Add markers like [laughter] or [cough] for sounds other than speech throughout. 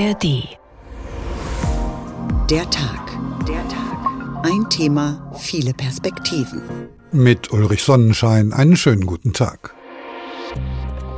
ARD. Der Tag. Der Tag. Ein Thema, viele Perspektiven. Mit Ulrich Sonnenschein einen schönen guten Tag.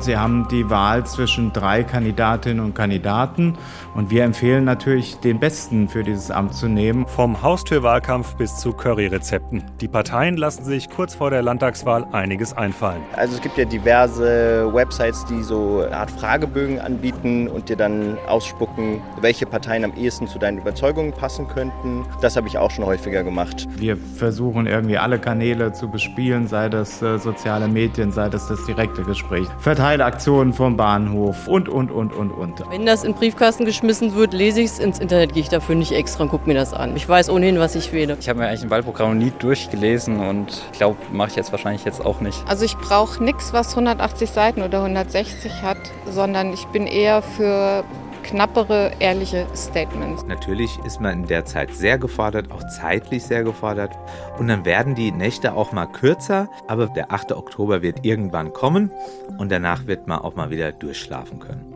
Sie haben die Wahl zwischen drei Kandidatinnen und Kandidaten und wir empfehlen natürlich, den Besten für dieses Amt zu nehmen. Vom Haustürwahlkampf bis zu Curryrezepten. Die Parteien lassen sich kurz vor der Landtagswahl einiges einfallen. Also es gibt ja diverse Websites, die so eine Art Fragebögen anbieten und dir dann ausspucken, welche Parteien am ehesten zu deinen Überzeugungen passen könnten. Das habe ich auch schon häufiger gemacht. Wir versuchen irgendwie alle Kanäle zu bespielen, sei das äh, soziale Medien, sei das das direkte Gespräch. Verteilen Verteilaktionen vom Bahnhof und, und, und, und, und. Wenn das in Briefkasten geschmissen wird, lese ich es. Ins Internet gehe ich dafür nicht extra und gucke mir das an. Ich weiß ohnehin, was ich wähle. Ich habe mir eigentlich ein Wahlprogramm nie durchgelesen und ich glaube, mache ich jetzt wahrscheinlich jetzt auch nicht. Also ich brauche nichts, was 180 Seiten oder 160 hat, sondern ich bin eher für knappere, ehrliche Statements. Natürlich ist man in der Zeit sehr gefordert, auch zeitlich sehr gefordert. Und dann werden die Nächte auch mal kürzer, aber der 8. Oktober wird irgendwann kommen und danach wird man auch mal wieder durchschlafen können.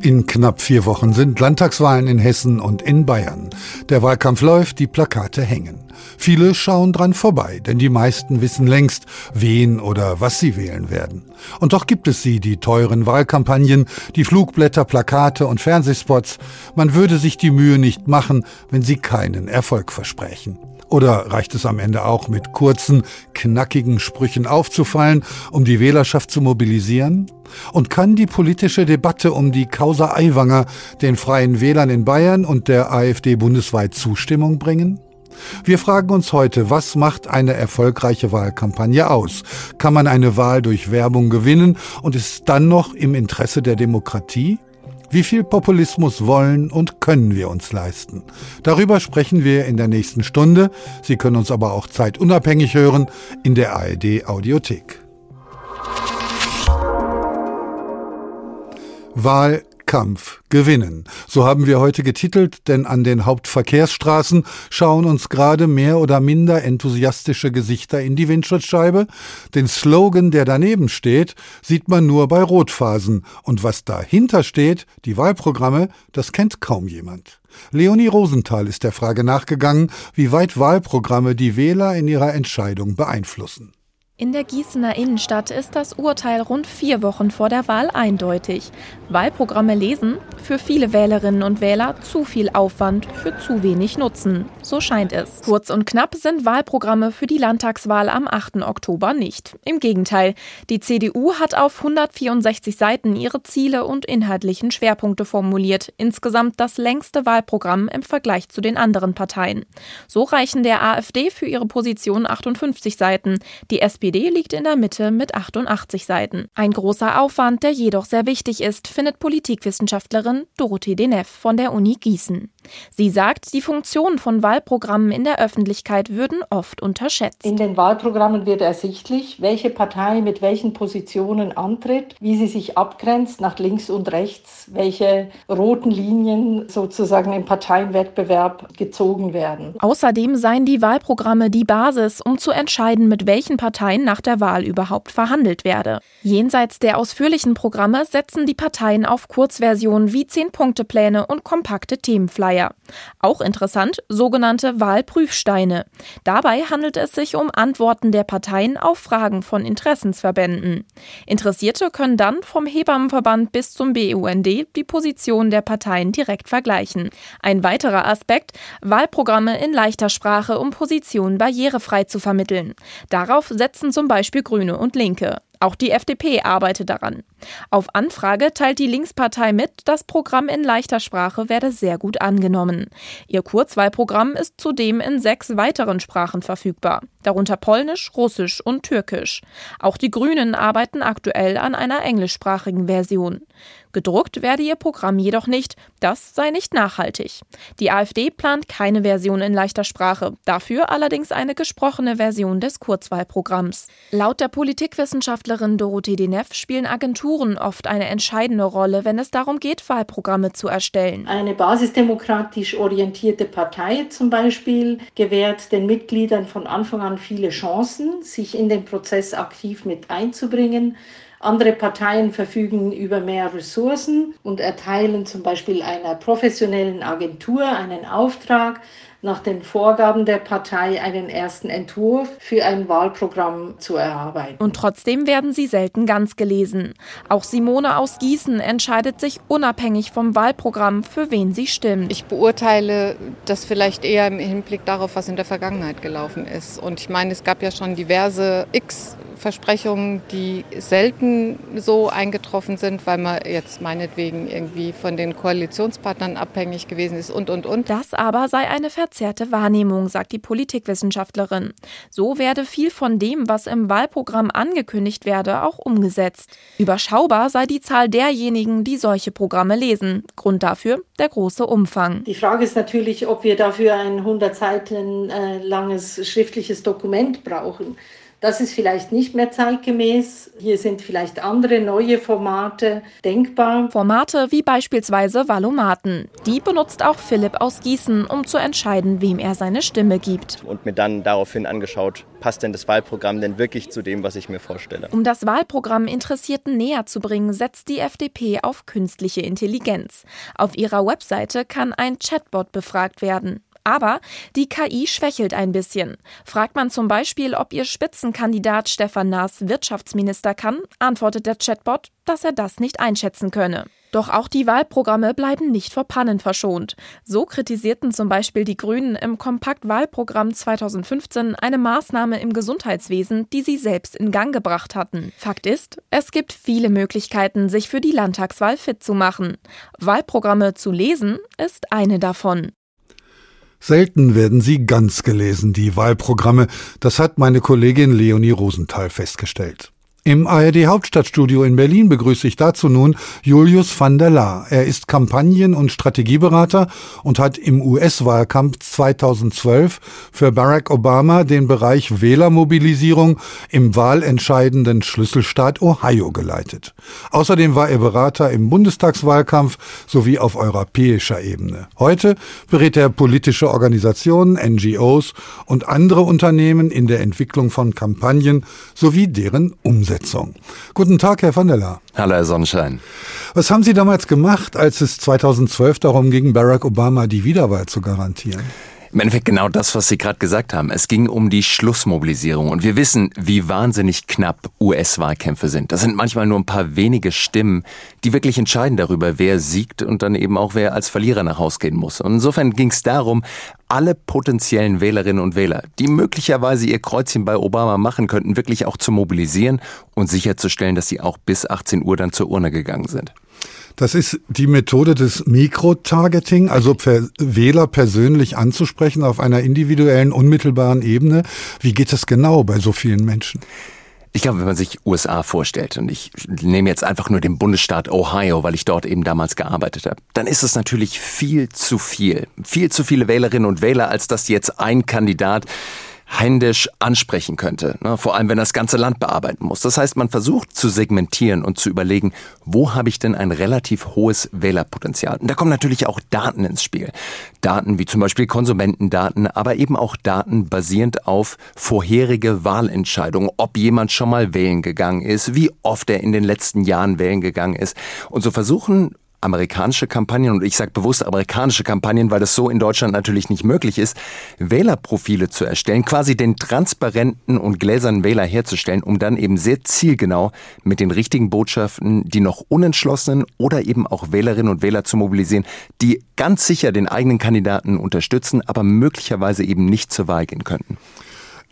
In knapp vier Wochen sind Landtagswahlen in Hessen und in Bayern. Der Wahlkampf läuft, die Plakate hängen. Viele schauen dran vorbei, denn die meisten wissen längst, wen oder was sie wählen werden. Und doch gibt es sie, die teuren Wahlkampagnen, die Flugblätter, Plakate und Fernsehspots. Man würde sich die Mühe nicht machen, wenn sie keinen Erfolg versprechen. Oder reicht es am Ende auch mit kurzen, knackigen Sprüchen aufzufallen, um die Wählerschaft zu mobilisieren? Und kann die politische Debatte um die Causa Aiwanger den Freien Wählern in Bayern und der AfD bundesweit Zustimmung bringen? Wir fragen uns heute, was macht eine erfolgreiche Wahlkampagne aus? Kann man eine Wahl durch Werbung gewinnen und ist dann noch im Interesse der Demokratie? Wie viel Populismus wollen und können wir uns leisten? Darüber sprechen wir in der nächsten Stunde. Sie können uns aber auch zeitunabhängig hören in der ARD Audiothek. Wahl Kampf gewinnen. So haben wir heute getitelt, denn an den Hauptverkehrsstraßen schauen uns gerade mehr oder minder enthusiastische Gesichter in die Windschutzscheibe. Den Slogan, der daneben steht, sieht man nur bei Rotphasen. Und was dahinter steht, die Wahlprogramme, das kennt kaum jemand. Leonie Rosenthal ist der Frage nachgegangen, wie weit Wahlprogramme die Wähler in ihrer Entscheidung beeinflussen. In der Gießener Innenstadt ist das Urteil rund vier Wochen vor der Wahl eindeutig. Wahlprogramme lesen, für viele Wählerinnen und Wähler zu viel Aufwand für zu wenig Nutzen. So scheint es. Kurz und knapp sind Wahlprogramme für die Landtagswahl am 8. Oktober nicht. Im Gegenteil, die CDU hat auf 164 Seiten ihre Ziele und inhaltlichen Schwerpunkte formuliert. Insgesamt das längste Wahlprogramm im Vergleich zu den anderen Parteien. So reichen der AfD für ihre Position 58 Seiten. Die SPD SPD liegt in der Mitte mit 88 Seiten. Ein großer Aufwand, der jedoch sehr wichtig ist, findet Politikwissenschaftlerin Dorothee Deneff von der Uni Gießen. Sie sagt, die Funktion von Wahlprogrammen in der Öffentlichkeit würden oft unterschätzt. In den Wahlprogrammen wird ersichtlich, welche Partei mit welchen Positionen antritt, wie sie sich abgrenzt nach links und rechts, welche roten Linien sozusagen im Parteienwettbewerb gezogen werden. Außerdem seien die Wahlprogramme die Basis, um zu entscheiden, mit welchen Parteien nach der Wahl überhaupt verhandelt werde. Jenseits der ausführlichen Programme setzen die Parteien auf Kurzversionen wie Zehn-Punkte-Pläne und kompakte Themenflyer. Flyer. Auch interessant, sogenannte Wahlprüfsteine. Dabei handelt es sich um Antworten der Parteien auf Fragen von Interessensverbänden. Interessierte können dann vom Hebammenverband bis zum BUND die Position der Parteien direkt vergleichen. Ein weiterer Aspekt, Wahlprogramme in leichter Sprache, um Positionen barrierefrei zu vermitteln. Darauf setzen zum Beispiel Grüne und Linke. Auch die FDP arbeitet daran. Auf Anfrage teilt die Linkspartei mit, das Programm in leichter Sprache werde sehr gut angenommen. Ihr Kurzwahlprogramm ist zudem in sechs weiteren Sprachen verfügbar, darunter Polnisch, Russisch und Türkisch. Auch die Grünen arbeiten aktuell an einer englischsprachigen Version. Gedruckt werde ihr Programm jedoch nicht, das sei nicht nachhaltig. Die AfD plant keine Version in leichter Sprache, dafür allerdings eine gesprochene Version des Kurzwahlprogramms. Laut der Politikwissenschaftlerin Dorothee Deneff spielen Agenturen oft eine entscheidende Rolle, wenn es darum geht, Wahlprogramme zu erstellen. Eine basisdemokratisch orientierte Partei zum Beispiel gewährt den Mitgliedern von Anfang an viele Chancen, sich in den Prozess aktiv mit einzubringen Andere Parteien verfügen über mehr Ressourcen und erteilen zum Beispiel einer professionellen Agentur einen Auftrag, nach den Vorgaben der Partei einen ersten Entwurf für ein Wahlprogramm zu erarbeiten. Und trotzdem werden sie selten ganz gelesen. Auch Simone aus Gießen entscheidet sich unabhängig vom Wahlprogramm, für wen sie stimmt. Ich beurteile das vielleicht eher im Hinblick darauf, was in der Vergangenheit gelaufen ist. Und ich meine, es gab ja schon diverse X Versprechungen, die selten so eingetroffen sind, weil man jetzt meinetwegen irgendwie von den Koalitionspartnern abhängig gewesen ist und, und, und. Das aber sei eine verzerrte Wahrnehmung, sagt die Politikwissenschaftlerin. So werde viel von dem, was im Wahlprogramm angekündigt werde, auch umgesetzt. Überschaubar sei die Zahl derjenigen, die solche Programme lesen. Grund dafür der große Umfang. Die Frage ist natürlich, ob wir dafür ein 100 Seiten äh, langes schriftliches Dokument brauchen. Das ist vielleicht nicht mehr zeitgemäß. Hier sind vielleicht andere neue Formate denkbar. Formate wie beispielsweise Valomaten. Die benutzt auch Philipp aus Gießen, um zu entscheiden, wem er seine Stimme gibt. Und mir dann daraufhin angeschaut, passt denn das Wahlprogramm denn wirklich zu dem, was ich mir vorstelle? Um das Wahlprogramm Interessierten näher zu bringen, setzt die FDP auf künstliche Intelligenz. Auf ihrer Webseite kann ein Chatbot befragt werden. Aber die KI schwächelt ein bisschen. Fragt man zum Beispiel, ob ihr Spitzenkandidat Stefan Naas Wirtschaftsminister kann, antwortet der Chatbot, dass er das nicht einschätzen könne. Doch auch die Wahlprogramme bleiben nicht vor Pannen verschont. So kritisierten zum Beispiel die Grünen im Kompaktwahlprogramm 2015 eine Maßnahme im Gesundheitswesen, die sie selbst in Gang gebracht hatten. Fakt ist, es gibt viele Möglichkeiten, sich für die Landtagswahl fit zu machen. Wahlprogramme zu lesen ist eine davon. Selten werden sie ganz gelesen, die Wahlprogramme. Das hat meine Kollegin Leonie Rosenthal festgestellt. Im ARD Hauptstadtstudio in Berlin begrüße ich dazu nun Julius van der Laar. Er ist Kampagnen- und Strategieberater und hat im US-Wahlkampf 2012 für Barack Obama den Bereich Wählermobilisierung im wahlentscheidenden Schlüsselstaat Ohio geleitet. Außerdem war er Berater im Bundestagswahlkampf sowie auf europäischer Ebene. Heute berät er politische Organisationen, NGOs und andere Unternehmen in der Entwicklung von Kampagnen sowie deren Umsetzung. Umsetzung. Guten Tag, Herr van der. Hallo, Herr Sonnenschein. Was haben Sie damals gemacht, als es 2012 darum ging, Barack Obama die Wiederwahl zu garantieren? Im Endeffekt genau das, was Sie gerade gesagt haben. Es ging um die Schlussmobilisierung. Und wir wissen, wie wahnsinnig knapp US-Wahlkämpfe sind. Das sind manchmal nur ein paar wenige Stimmen, die wirklich entscheiden darüber, wer siegt und dann eben auch wer als Verlierer nach Hause gehen muss. Und insofern ging es darum, alle potenziellen Wählerinnen und Wähler, die möglicherweise ihr Kreuzchen bei Obama machen könnten, wirklich auch zu mobilisieren und sicherzustellen, dass sie auch bis 18 Uhr dann zur Urne gegangen sind. Das ist die Methode des Mikrotargeting, also Wähler persönlich anzusprechen auf einer individuellen, unmittelbaren Ebene. Wie geht das genau bei so vielen Menschen? Ich glaube, wenn man sich USA vorstellt, und ich nehme jetzt einfach nur den Bundesstaat Ohio, weil ich dort eben damals gearbeitet habe, dann ist es natürlich viel zu viel. Viel zu viele Wählerinnen und Wähler, als dass jetzt ein Kandidat händisch ansprechen könnte. Ne? Vor allem, wenn das ganze Land bearbeiten muss. Das heißt, man versucht zu segmentieren und zu überlegen, wo habe ich denn ein relativ hohes Wählerpotenzial? Und da kommen natürlich auch Daten ins Spiel. Daten wie zum Beispiel Konsumentendaten, aber eben auch Daten basierend auf vorherige Wahlentscheidungen, ob jemand schon mal wählen gegangen ist, wie oft er in den letzten Jahren wählen gegangen ist. Und so versuchen amerikanische Kampagnen, und ich sage bewusst amerikanische Kampagnen, weil das so in Deutschland natürlich nicht möglich ist, Wählerprofile zu erstellen, quasi den transparenten und gläsernen Wähler herzustellen, um dann eben sehr zielgenau mit den richtigen Botschaften die noch unentschlossenen oder eben auch Wählerinnen und Wähler zu mobilisieren, die ganz sicher den eigenen Kandidaten unterstützen, aber möglicherweise eben nicht zur Wahl gehen könnten.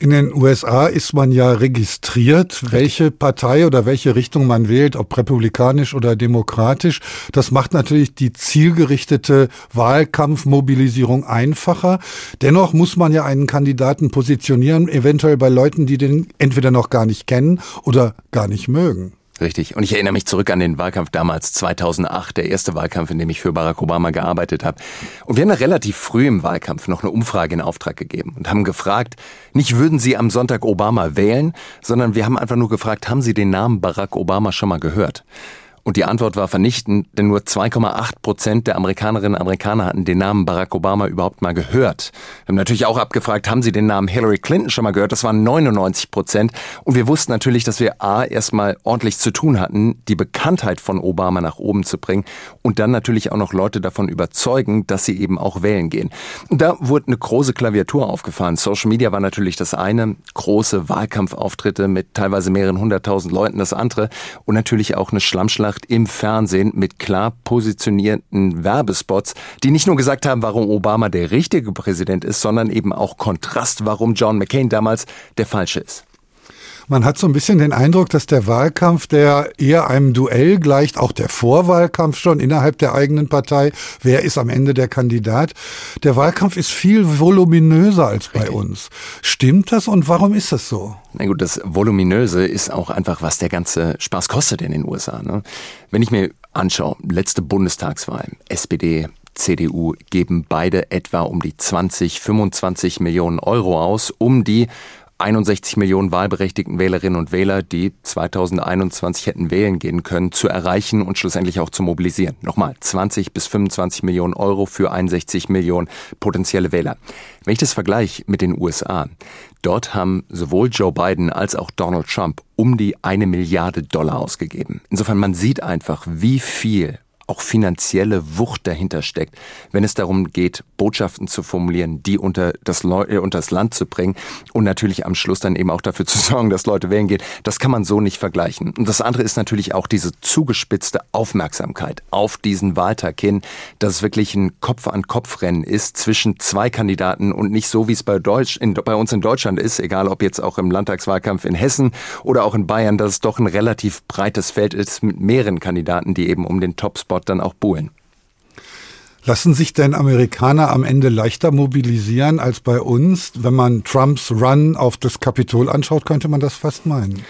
In den USA ist man ja registriert, welche Partei oder welche Richtung man wählt, ob republikanisch oder demokratisch. Das macht natürlich die zielgerichtete Wahlkampfmobilisierung einfacher. Dennoch muss man ja einen Kandidaten positionieren, eventuell bei Leuten, die den entweder noch gar nicht kennen oder gar nicht mögen. Richtig. Und ich erinnere mich zurück an den Wahlkampf damals, 2008, der erste Wahlkampf, in dem ich für Barack Obama gearbeitet habe. Und wir haben da relativ früh im Wahlkampf noch eine Umfrage in Auftrag gegeben und haben gefragt, nicht würden Sie am Sonntag Obama wählen, sondern wir haben einfach nur gefragt, haben Sie den Namen Barack Obama schon mal gehört? Und die Antwort war vernichtend, denn nur 2,8 Prozent der Amerikanerinnen und Amerikaner hatten den Namen Barack Obama überhaupt mal gehört. Wir haben natürlich auch abgefragt, haben sie den Namen Hillary Clinton schon mal gehört? Das waren 99 Prozent. Und wir wussten natürlich, dass wir A, erstmal ordentlich zu tun hatten, die Bekanntheit von Obama nach oben zu bringen und dann natürlich auch noch Leute davon überzeugen, dass sie eben auch wählen gehen. Und da wurde eine große Klaviatur aufgefahren. Social Media war natürlich das eine, große Wahlkampfauftritte mit teilweise mehreren hunderttausend Leuten das andere und natürlich auch eine Schlammschlacht Schlacht im Fernsehen mit klar positionierten Werbespots, die nicht nur gesagt haben, warum Obama der richtige Präsident ist, sondern eben auch Kontrast, warum John McCain damals der falsche ist. Man hat so ein bisschen den Eindruck, dass der Wahlkampf, der eher einem Duell gleicht, auch der Vorwahlkampf schon innerhalb der eigenen Partei, wer ist am Ende der Kandidat, der Wahlkampf ist viel voluminöser als bei uns. Stimmt das und warum ist das so? Na gut, das Voluminöse ist auch einfach, was der ganze Spaß kostet in den USA. Ne? Wenn ich mir anschaue, letzte Bundestagswahl, SPD, CDU geben beide etwa um die 20, 25 Millionen Euro aus, um die 61 Millionen wahlberechtigten Wählerinnen und Wähler, die 2021 hätten wählen gehen können, zu erreichen und schlussendlich auch zu mobilisieren. Nochmal, 20 bis 25 Millionen Euro für 61 Millionen potenzielle Wähler. Wenn ich das vergleiche mit den USA, dort haben sowohl Joe Biden als auch Donald Trump um die eine Milliarde Dollar ausgegeben. Insofern, man sieht einfach, wie viel auch finanzielle Wucht dahinter steckt, wenn es darum geht, Botschaften zu formulieren, die unter das, Leu äh, unter das Land zu bringen und natürlich am Schluss dann eben auch dafür zu [laughs] sorgen, dass Leute wählen gehen. Das kann man so nicht vergleichen. Und das andere ist natürlich auch diese zugespitzte Aufmerksamkeit auf diesen Wahltag hin, dass es wirklich ein Kopf-an-Kopf-Rennen ist zwischen zwei Kandidaten und nicht so, wie es bei, Deutsch, in, bei uns in Deutschland ist, egal ob jetzt auch im Landtagswahlkampf in Hessen oder auch in Bayern, dass es doch ein relativ breites Feld ist mit mehreren Kandidaten, die eben um den Topspot dort dann auch buhlen. Lassen sich denn Amerikaner am Ende leichter mobilisieren als bei uns? Wenn man Trumps Run auf das Kapitol anschaut, könnte man das fast meinen.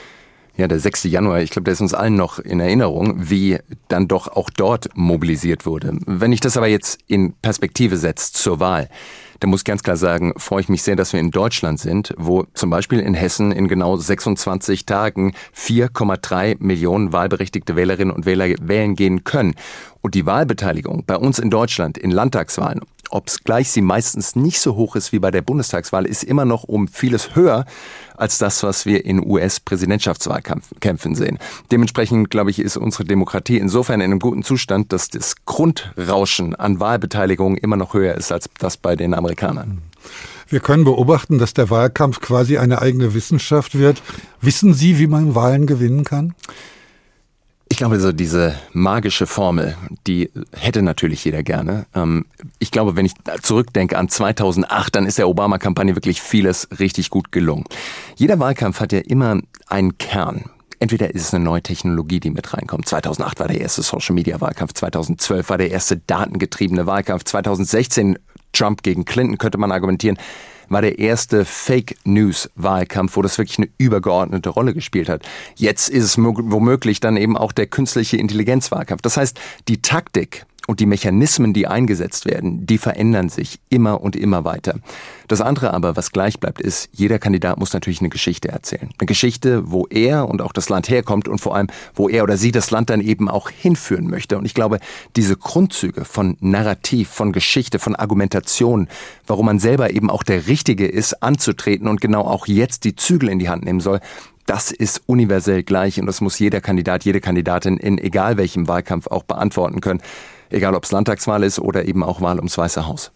Ja, der 6. Januar, ich glaube, der ist uns allen noch in Erinnerung, wie dann doch auch dort mobilisiert wurde. Wenn ich das aber jetzt in Perspektive setze zur Wahl, da muss ich ganz klar sagen, freue ich mich sehr, dass wir in Deutschland sind, wo zum Beispiel in Hessen in genau 26 Tagen 4,3 Millionen wahlberechtigte Wählerinnen und Wähler wählen gehen können. Und die Wahlbeteiligung bei uns in Deutschland in Landtagswahlen obgleich sie meistens nicht so hoch ist wie bei der Bundestagswahl, ist immer noch um vieles höher als das, was wir in US-Präsidentschaftswahlkämpfen sehen. Dementsprechend, glaube ich, ist unsere Demokratie insofern in einem guten Zustand, dass das Grundrauschen an Wahlbeteiligung immer noch höher ist als das bei den Amerikanern. Wir können beobachten, dass der Wahlkampf quasi eine eigene Wissenschaft wird. Wissen Sie, wie man Wahlen gewinnen kann? Ich glaube, so diese magische Formel, die hätte natürlich jeder gerne. Ähm, ich glaube, wenn ich zurückdenke an 2008, dann ist der Obama-Kampagne wirklich vieles richtig gut gelungen. Jeder Wahlkampf hat ja immer einen Kern. Entweder ist es eine neue Technologie, die mit reinkommt. 2008 war der erste Social-Media-Wahlkampf, 2012 war der erste datengetriebene Wahlkampf, 2016 Trump gegen Clinton könnte man argumentieren war der erste Fake News Wahlkampf, wo das wirklich eine übergeordnete Rolle gespielt hat. Jetzt ist es womöglich dann eben auch der künstliche Intelligenzwahlkampf. Das heißt, die Taktik und die Mechanismen, die eingesetzt werden, die verändern sich immer und immer weiter. Das andere aber, was gleich bleibt, ist, jeder Kandidat muss natürlich eine Geschichte erzählen. Eine Geschichte, wo er und auch das Land herkommt und vor allem, wo er oder sie das Land dann eben auch hinführen möchte. Und ich glaube, diese Grundzüge von Narrativ, von Geschichte, von Argumentation, warum man selber eben auch der Richtige ist, anzutreten und genau auch jetzt die Zügel in die Hand nehmen soll, das ist universell gleich und das muss jeder Kandidat, jede Kandidatin in egal welchem Wahlkampf auch beantworten können egal ob es Landtagswahl ist oder eben auch Wahl ums Weiße Haus.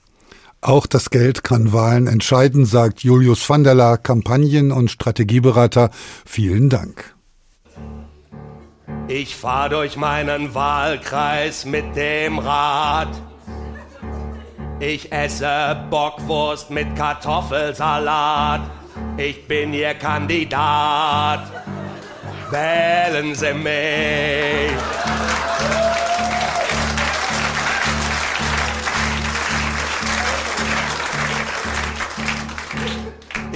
Auch das Geld kann Wahlen entscheiden, sagt Julius van der La, Kampagnen- und Strategieberater. Vielen Dank. Ich fahr durch meinen Wahlkreis mit dem Rad. Ich esse Bockwurst mit Kartoffelsalat. Ich bin Ihr Kandidat. Wählen Sie mich.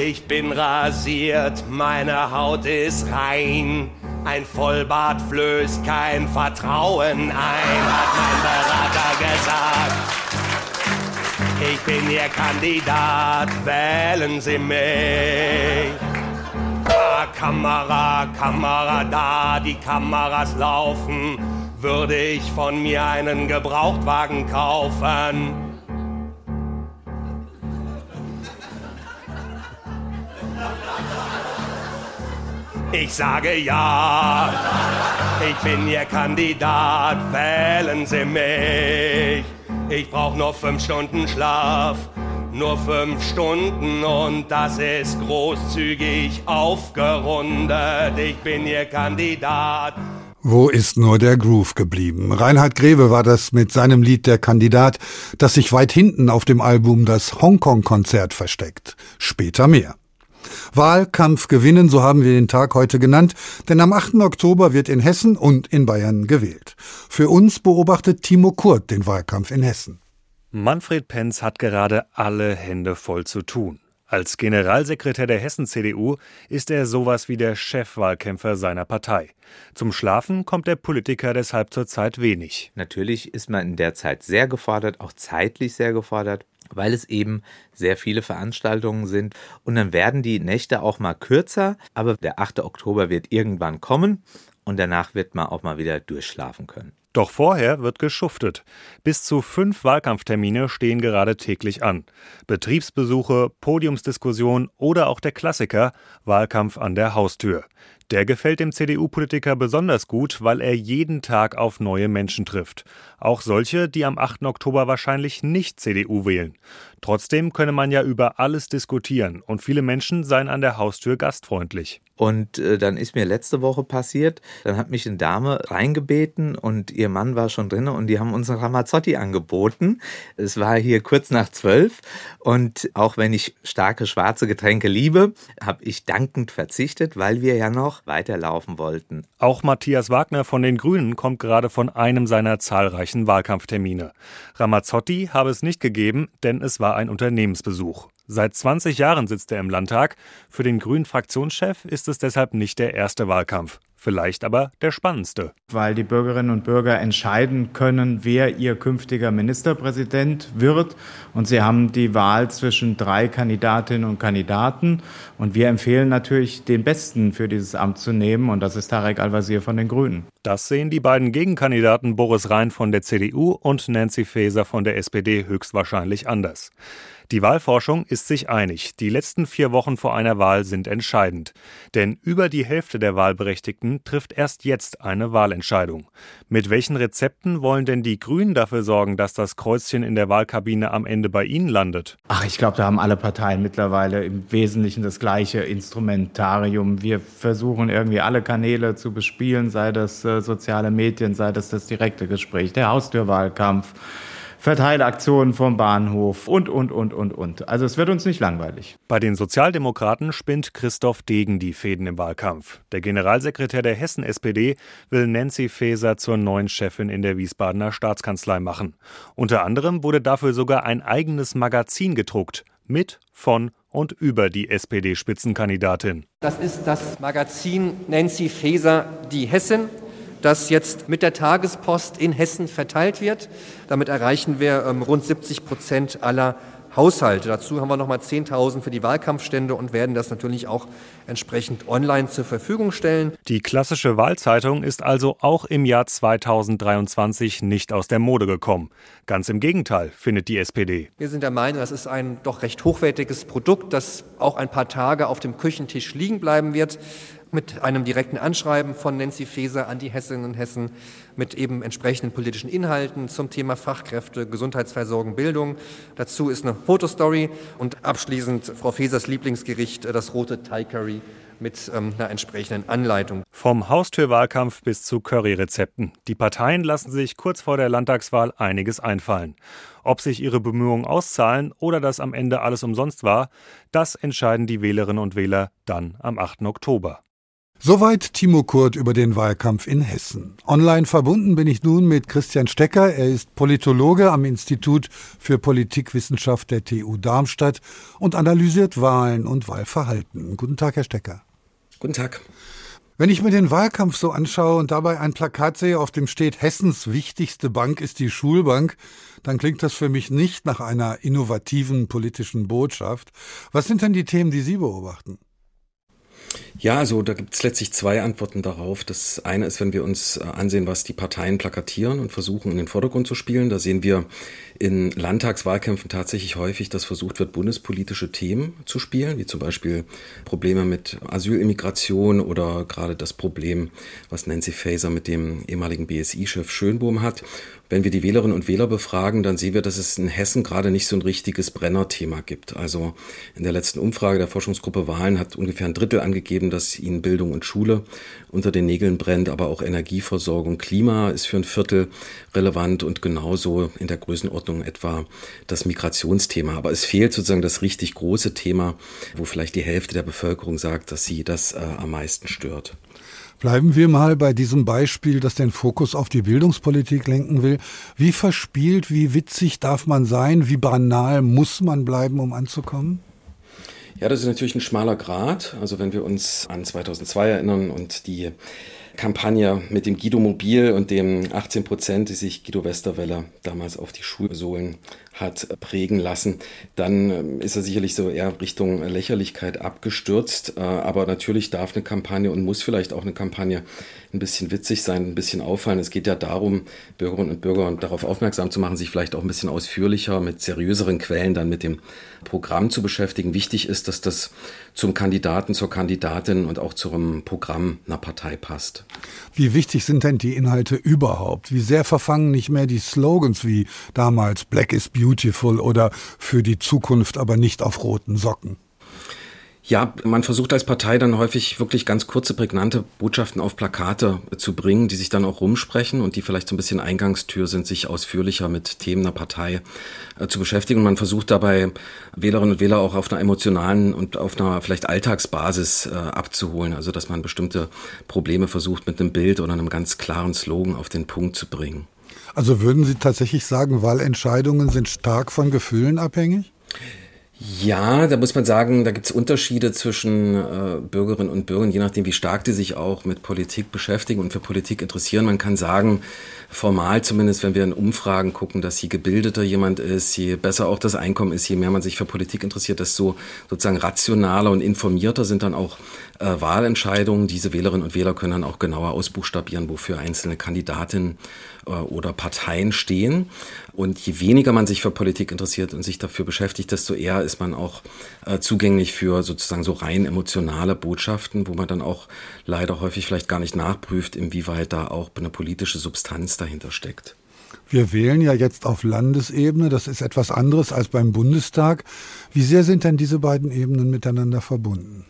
Ich bin rasiert, meine Haut ist rein. Ein Vollbart flößt kein Vertrauen ein, hat mein Berater gesagt. Ich bin Ihr Kandidat, wählen Sie mich. Ah, Kamera, Kamera da, die Kameras laufen. würde ich von mir einen Gebrauchtwagen kaufen. Ich sage ja, ich bin Ihr Kandidat, wählen Sie mich. Ich brauch nur fünf Stunden Schlaf, nur fünf Stunden und das ist großzügig aufgerundet. Ich bin Ihr Kandidat. Wo ist nur der Groove geblieben? Reinhard Greve war das mit seinem Lied Der Kandidat, das sich weit hinten auf dem Album das Hongkong-Konzert versteckt. Später mehr. Wahlkampf gewinnen, so haben wir den Tag heute genannt, denn am 8. Oktober wird in Hessen und in Bayern gewählt. Für uns beobachtet Timo Kurt den Wahlkampf in Hessen. Manfred Penz hat gerade alle Hände voll zu tun. Als Generalsekretär der Hessen-CDU ist er sowas wie der Chefwahlkämpfer seiner Partei. Zum Schlafen kommt der Politiker deshalb zurzeit wenig. Natürlich ist man in der Zeit sehr gefordert, auch zeitlich sehr gefordert weil es eben sehr viele Veranstaltungen sind. Und dann werden die Nächte auch mal kürzer, aber der 8. Oktober wird irgendwann kommen und danach wird man auch mal wieder durchschlafen können. Doch vorher wird geschuftet. Bis zu fünf Wahlkampftermine stehen gerade täglich an. Betriebsbesuche, Podiumsdiskussion oder auch der Klassiker Wahlkampf an der Haustür. Der gefällt dem CDU-Politiker besonders gut, weil er jeden Tag auf neue Menschen trifft. Auch solche, die am 8. Oktober wahrscheinlich nicht CDU wählen. Trotzdem könne man ja über alles diskutieren und viele Menschen seien an der Haustür gastfreundlich. Und äh, dann ist mir letzte Woche passiert, dann hat mich eine Dame reingebeten und ihr Mann war schon drin und die haben uns einen Ramazzotti angeboten. Es war hier kurz nach zwölf und auch wenn ich starke schwarze Getränke liebe, habe ich dankend verzichtet, weil wir ja noch weiterlaufen wollten. Auch Matthias Wagner von den Grünen kommt gerade von einem seiner zahlreichen Wahlkampftermine. Ramazzotti habe es nicht gegeben, denn es war ein Unternehmensbesuch. Seit 20 Jahren sitzt er im Landtag. Für den grünen Fraktionschef ist es deshalb nicht der erste Wahlkampf. Vielleicht aber der spannendste. Weil die Bürgerinnen und Bürger entscheiden können, wer ihr künftiger Ministerpräsident wird. Und sie haben die Wahl zwischen drei Kandidatinnen und Kandidaten. Und wir empfehlen natürlich, den Besten für dieses Amt zu nehmen. Und das ist Tarek Al-Wazir von den Grünen. Das sehen die beiden Gegenkandidaten Boris Rhein von der CDU und Nancy Faeser von der SPD höchstwahrscheinlich anders. Die Wahlforschung ist sich einig, die letzten vier Wochen vor einer Wahl sind entscheidend. Denn über die Hälfte der Wahlberechtigten trifft erst jetzt eine Wahlentscheidung. Mit welchen Rezepten wollen denn die Grünen dafür sorgen, dass das Kreuzchen in der Wahlkabine am Ende bei ihnen landet? Ach, ich glaube, da haben alle Parteien mittlerweile im Wesentlichen das gleiche Instrumentarium. Wir versuchen irgendwie alle Kanäle zu bespielen, sei das äh, soziale Medien, sei das das direkte Gespräch, der Haustürwahlkampf. Verteilaktionen vom Bahnhof und, und, und, und, und. Also es wird uns nicht langweilig. Bei den Sozialdemokraten spinnt Christoph Degen die Fäden im Wahlkampf. Der Generalsekretär der Hessen-SPD will Nancy Faeser zur neuen Chefin in der Wiesbadener Staatskanzlei machen. Unter anderem wurde dafür sogar ein eigenes Magazin gedruckt. Mit, von und über die SPD-Spitzenkandidatin. Das ist das Magazin Nancy Faeser, die Hessin das jetzt mit der Tagespost in Hessen verteilt wird. Damit erreichen wir ähm, rund 70 Prozent aller Haushalte. Dazu haben wir nochmal 10.000 für die Wahlkampfstände und werden das natürlich auch entsprechend online zur Verfügung stellen. Die klassische Wahlzeitung ist also auch im Jahr 2023 nicht aus der Mode gekommen. Ganz im Gegenteil, findet die SPD. Wir sind der Meinung, das ist ein doch recht hochwertiges Produkt, das auch ein paar Tage auf dem Küchentisch liegen bleiben wird mit einem direkten Anschreiben von Nancy Faeser an die Hessinnen und Hessen mit eben entsprechenden politischen Inhalten zum Thema Fachkräfte, Gesundheitsversorgung, Bildung. Dazu ist eine Fotostory und abschließend Frau Fesers Lieblingsgericht, äh, das rote Thai Curry mit ähm, einer entsprechenden Anleitung. Vom Haustürwahlkampf bis zu Curry-Rezepten. Die Parteien lassen sich kurz vor der Landtagswahl einiges einfallen. Ob sich ihre Bemühungen auszahlen oder das am Ende alles umsonst war, das entscheiden die Wählerinnen und Wähler dann am 8. Oktober. Soweit Timo Kurt über den Wahlkampf in Hessen. Online verbunden bin ich nun mit Christian Stecker. Er ist Politologe am Institut für Politikwissenschaft der TU Darmstadt und analysiert Wahlen und Wahlverhalten. Guten Tag, Herr Stecker. Guten Tag. Wenn ich mir den Wahlkampf so anschaue und dabei ein Plakat sehe, auf dem steht, Hessens wichtigste Bank ist die Schulbank, dann klingt das für mich nicht nach einer innovativen politischen Botschaft. Was sind denn die Themen, die Sie beobachten? Ja, also da gibt es letztlich zwei Antworten darauf. Das eine ist, wenn wir uns äh, ansehen, was die Parteien plakatieren und versuchen in den Vordergrund zu spielen. Da sehen wir in Landtagswahlkämpfen tatsächlich häufig, dass versucht wird, bundespolitische Themen zu spielen, wie zum Beispiel Probleme mit Asylimmigration oder gerade das Problem, was Nancy Faeser mit dem ehemaligen BSI-Chef Schönbohm hat. Wenn wir die Wählerinnen und Wähler befragen, dann sehen wir, dass es in Hessen gerade nicht so ein richtiges Brennerthema gibt. Also in der letzten Umfrage der Forschungsgruppe Wahlen hat ungefähr ein Drittel angegeben, dass ihnen Bildung und Schule unter den Nägeln brennt, aber auch Energieversorgung, Klima ist für ein Viertel relevant und genauso in der Größenordnung etwa das Migrationsthema. Aber es fehlt sozusagen das richtig große Thema, wo vielleicht die Hälfte der Bevölkerung sagt, dass sie das äh, am meisten stört. Bleiben wir mal bei diesem Beispiel, das den Fokus auf die Bildungspolitik lenken will. Wie verspielt, wie witzig darf man sein? Wie banal muss man bleiben, um anzukommen? Ja, das ist natürlich ein schmaler Grad. Also wenn wir uns an 2002 erinnern und die Kampagne mit dem Guido Mobil und dem 18 Prozent, die sich Guido Westerwelle damals auf die Schulsohlen hat prägen lassen, dann ähm, ist er sicherlich so eher Richtung Lächerlichkeit abgestürzt. Äh, aber natürlich darf eine Kampagne und muss vielleicht auch eine Kampagne ein bisschen witzig sein, ein bisschen auffallen. Es geht ja darum, Bürgerinnen und Bürger darauf aufmerksam zu machen, sich vielleicht auch ein bisschen ausführlicher mit seriöseren Quellen dann mit dem Programm zu beschäftigen. Wichtig ist, dass das zum Kandidaten, zur Kandidatin und auch zum Programm einer Partei passt. Wie wichtig sind denn die Inhalte überhaupt? Wie sehr verfangen nicht mehr die Slogans wie damals Black is Beautiful oder für die Zukunft aber nicht auf roten Socken? Ja, man versucht als Partei dann häufig wirklich ganz kurze, prägnante Botschaften auf Plakate zu bringen, die sich dann auch rumsprechen und die vielleicht so ein bisschen Eingangstür sind, sich ausführlicher mit Themen der Partei äh, zu beschäftigen. Man versucht dabei, Wählerinnen und Wähler auch auf einer emotionalen und auf einer vielleicht Alltagsbasis äh, abzuholen. Also, dass man bestimmte Probleme versucht, mit einem Bild oder einem ganz klaren Slogan auf den Punkt zu bringen. Also würden Sie tatsächlich sagen, Wahlentscheidungen sind stark von Gefühlen abhängig? Ja, da muss man sagen, da gibt es Unterschiede zwischen äh, Bürgerinnen und Bürgern, je nachdem, wie stark die sich auch mit Politik beschäftigen und für Politik interessieren. Man kann sagen, formal zumindest, wenn wir in Umfragen gucken, dass je gebildeter jemand ist, je besser auch das Einkommen ist, je mehr man sich für Politik interessiert, desto sozusagen rationaler und informierter sind dann auch äh, Wahlentscheidungen. Diese Wählerinnen und Wähler können dann auch genauer ausbuchstabieren, wofür einzelne Kandidatinnen oder Parteien stehen. Und je weniger man sich für Politik interessiert und sich dafür beschäftigt, desto eher ist man auch äh, zugänglich für sozusagen so rein emotionale Botschaften, wo man dann auch leider häufig vielleicht gar nicht nachprüft, inwieweit da auch eine politische Substanz dahinter steckt. Wir wählen ja jetzt auf Landesebene, das ist etwas anderes als beim Bundestag. Wie sehr sind denn diese beiden Ebenen miteinander verbunden?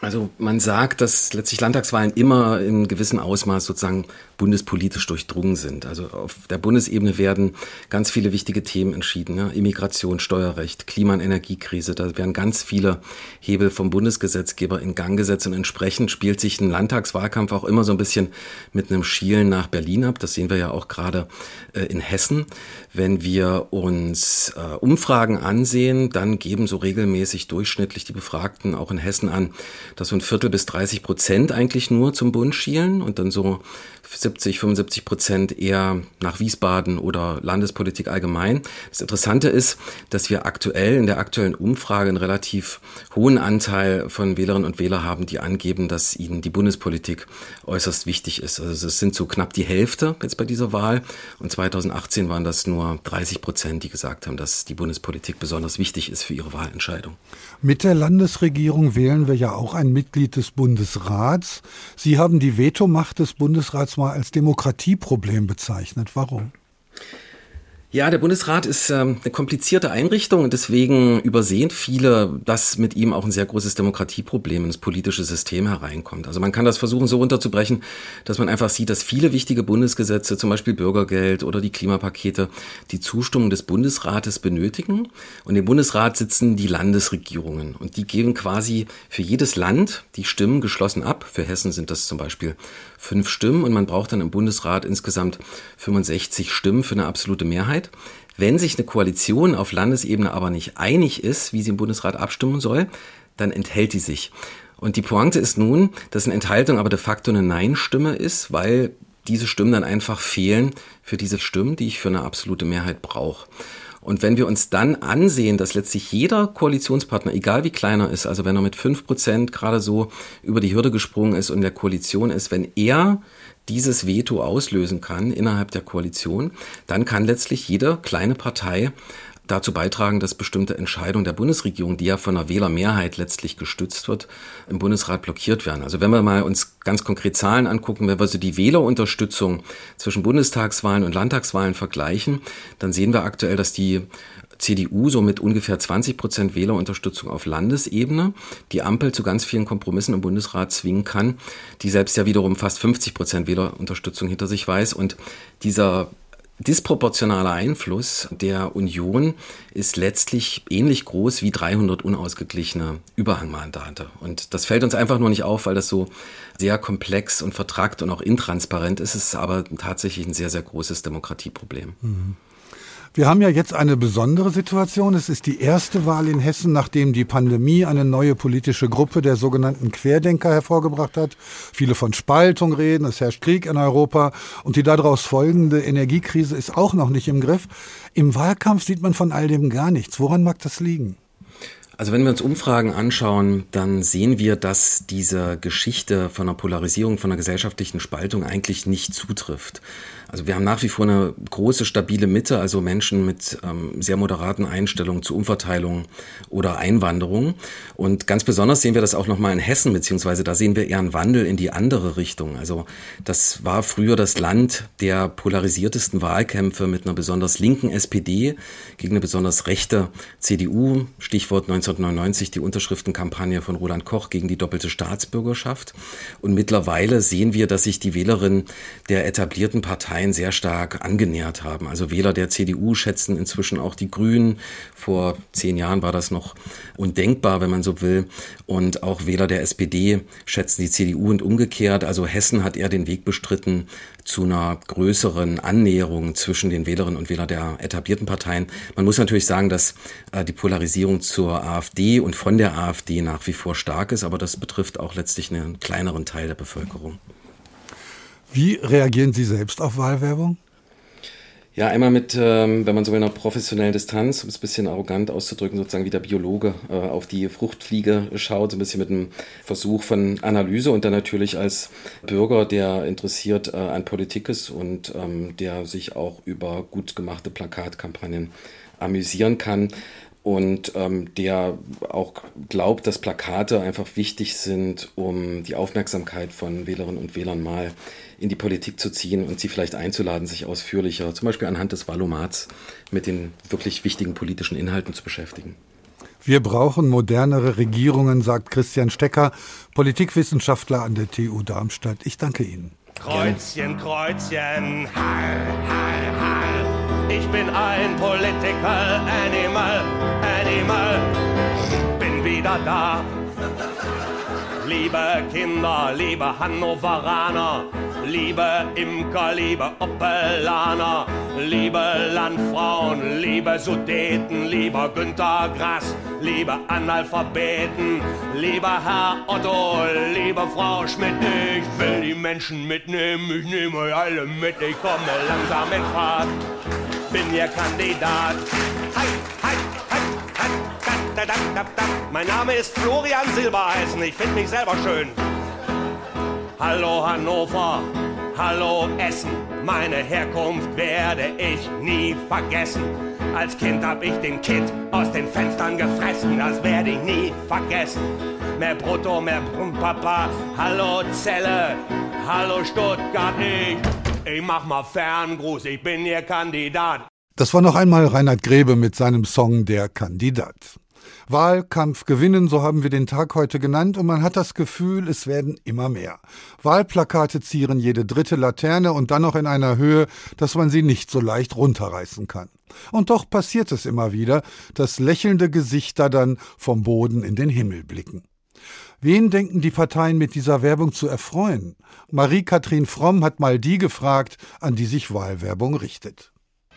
Also man sagt, dass letztlich Landtagswahlen immer in gewissem Ausmaß sozusagen bundespolitisch durchdrungen sind. Also auf der Bundesebene werden ganz viele wichtige Themen entschieden. Ja? Immigration, Steuerrecht, Klima- und Energiekrise. Da werden ganz viele Hebel vom Bundesgesetzgeber in Gang gesetzt und entsprechend spielt sich ein Landtagswahlkampf auch immer so ein bisschen mit einem Schielen nach Berlin ab. Das sehen wir ja auch gerade äh, in Hessen. Wenn wir uns äh, Umfragen ansehen, dann geben so regelmäßig durchschnittlich die Befragten auch in Hessen an, dass so ein Viertel bis 30 Prozent eigentlich nur zum Bund schielen und dann so 70, 75 Prozent eher nach Wiesbaden oder Landespolitik allgemein. Das Interessante ist, dass wir aktuell in der aktuellen Umfrage einen relativ hohen Anteil von Wählerinnen und Wählern haben, die angeben, dass ihnen die Bundespolitik äußerst wichtig ist. Also es sind so knapp die Hälfte jetzt bei dieser Wahl und 2018 waren das nur 30 Prozent, die gesagt haben, dass die Bundespolitik besonders wichtig ist für ihre Wahlentscheidung. Mit der Landesregierung wählen wir ja auch ein Mitglied des Bundesrats. Sie haben die Vetomacht des Bundesrats mal als Demokratieproblem bezeichnet. Warum? Ja, der Bundesrat ist ähm, eine komplizierte Einrichtung und deswegen übersehen viele, dass mit ihm auch ein sehr großes Demokratieproblem ins politische System hereinkommt. Also man kann das versuchen so runterzubrechen, dass man einfach sieht, dass viele wichtige Bundesgesetze, zum Beispiel Bürgergeld oder die Klimapakete, die Zustimmung des Bundesrates benötigen. Und im Bundesrat sitzen die Landesregierungen und die geben quasi für jedes Land die Stimmen geschlossen ab. Für Hessen sind das zum Beispiel fünf Stimmen und man braucht dann im Bundesrat insgesamt 65 Stimmen für eine absolute Mehrheit. Wenn sich eine Koalition auf Landesebene aber nicht einig ist, wie sie im Bundesrat abstimmen soll, dann enthält die sich. Und die Pointe ist nun, dass eine Enthaltung aber de facto eine Nein-Stimme ist, weil diese Stimmen dann einfach fehlen für diese Stimmen, die ich für eine absolute Mehrheit brauche. Und wenn wir uns dann ansehen, dass letztlich jeder Koalitionspartner, egal wie kleiner ist, also wenn er mit fünf Prozent gerade so über die Hürde gesprungen ist und in der Koalition ist, wenn er dieses Veto auslösen kann innerhalb der Koalition, dann kann letztlich jede kleine Partei dazu beitragen, dass bestimmte Entscheidungen der Bundesregierung, die ja von einer Wählermehrheit letztlich gestützt wird, im Bundesrat blockiert werden. Also wenn wir mal uns ganz konkret Zahlen angucken, wenn wir so die Wählerunterstützung zwischen Bundestagswahlen und Landtagswahlen vergleichen, dann sehen wir aktuell, dass die CDU so mit ungefähr 20 Prozent Wählerunterstützung auf Landesebene die Ampel zu ganz vielen Kompromissen im Bundesrat zwingen kann, die selbst ja wiederum fast 50 Prozent Wählerunterstützung hinter sich weiß. Und dieser disproportionale Einfluss der Union ist letztlich ähnlich groß wie 300 unausgeglichene Überhangmandate. Und das fällt uns einfach nur nicht auf, weil das so sehr komplex und vertrackt und auch intransparent ist. Es ist aber tatsächlich ein sehr, sehr großes Demokratieproblem. Mhm. Wir haben ja jetzt eine besondere Situation. Es ist die erste Wahl in Hessen, nachdem die Pandemie eine neue politische Gruppe der sogenannten Querdenker hervorgebracht hat. Viele von Spaltung reden, es herrscht Krieg in Europa und die daraus folgende Energiekrise ist auch noch nicht im Griff. Im Wahlkampf sieht man von all dem gar nichts. Woran mag das liegen? Also wenn wir uns Umfragen anschauen, dann sehen wir, dass diese Geschichte von einer Polarisierung, von einer gesellschaftlichen Spaltung eigentlich nicht zutrifft. Also wir haben nach wie vor eine große, stabile Mitte, also Menschen mit ähm, sehr moderaten Einstellungen zu Umverteilung oder Einwanderung. Und ganz besonders sehen wir das auch nochmal in Hessen, beziehungsweise da sehen wir eher einen Wandel in die andere Richtung. Also das war früher das Land der polarisiertesten Wahlkämpfe mit einer besonders linken SPD gegen eine besonders rechte CDU. Stichwort 1999 die Unterschriftenkampagne von Roland Koch gegen die doppelte Staatsbürgerschaft. Und mittlerweile sehen wir, dass sich die Wählerinnen der etablierten Parteien Parteien sehr stark angenähert haben. Also Wähler der CDU schätzen inzwischen auch die Grünen. Vor zehn Jahren war das noch undenkbar, wenn man so will. Und auch Wähler der SPD schätzen die CDU und umgekehrt. Also Hessen hat eher den Weg bestritten zu einer größeren Annäherung zwischen den Wählerinnen und Wählern der etablierten Parteien. Man muss natürlich sagen, dass äh, die Polarisierung zur AfD und von der AfD nach wie vor stark ist, aber das betrifft auch letztlich einen kleineren Teil der Bevölkerung. Wie reagieren Sie selbst auf Wahlwerbung? Ja, einmal mit, ähm, wenn man so in einer professionellen Distanz, um es ein bisschen arrogant auszudrücken, sozusagen wie der Biologe äh, auf die Fruchtfliege schaut, so ein bisschen mit einem Versuch von Analyse und dann natürlich als Bürger, der interessiert äh, an Politik ist und ähm, der sich auch über gut gemachte Plakatkampagnen amüsieren kann und ähm, der auch glaubt, dass Plakate einfach wichtig sind, um die Aufmerksamkeit von Wählerinnen und Wählern mal in die Politik zu ziehen und sie vielleicht einzuladen, sich ausführlicher, zum Beispiel anhand des Wallomats, mit den wirklich wichtigen politischen Inhalten zu beschäftigen. Wir brauchen modernere Regierungen, sagt Christian Stecker, Politikwissenschaftler an der TU Darmstadt. Ich danke Ihnen. Kreuzchen, Kreuzchen, Hall, Hall, Hall. Ich bin ein Political Animal, Animal. Bin wieder da. Liebe Kinder, liebe Hannoveraner, liebe Imker, liebe Oppelaner, liebe Landfrauen, liebe Sudeten, lieber Günter Grass, liebe Analphabeten, lieber Herr Otto, liebe Frau Schmidt, ich will die Menschen mitnehmen, ich nehme euch alle mit, ich komme langsam in Fahrt, bin ihr Kandidat. Hi, hi, hi, hi, da, da, da, da. Mein Name ist Florian Silbereisen, ich finde mich selber schön. Hallo Hannover, hallo Essen, meine Herkunft werde ich nie vergessen. Als Kind hab ich den Kid aus den Fenstern gefressen, das werde ich nie vergessen. Mehr Brutto, mehr Papa, hallo Zelle, hallo Stuttgart, ich, ich mach mal Ferngruß, ich bin Ihr Kandidat. Das war noch einmal Reinhard Grebe mit seinem Song Der Kandidat. Wahlkampf gewinnen, so haben wir den Tag heute genannt, und man hat das Gefühl, es werden immer mehr. Wahlplakate zieren jede dritte Laterne und dann noch in einer Höhe, dass man sie nicht so leicht runterreißen kann. Und doch passiert es immer wieder, dass lächelnde Gesichter dann vom Boden in den Himmel blicken. Wen denken die Parteien mit dieser Werbung zu erfreuen? Marie-Kathrin Fromm hat mal die gefragt, an die sich Wahlwerbung richtet.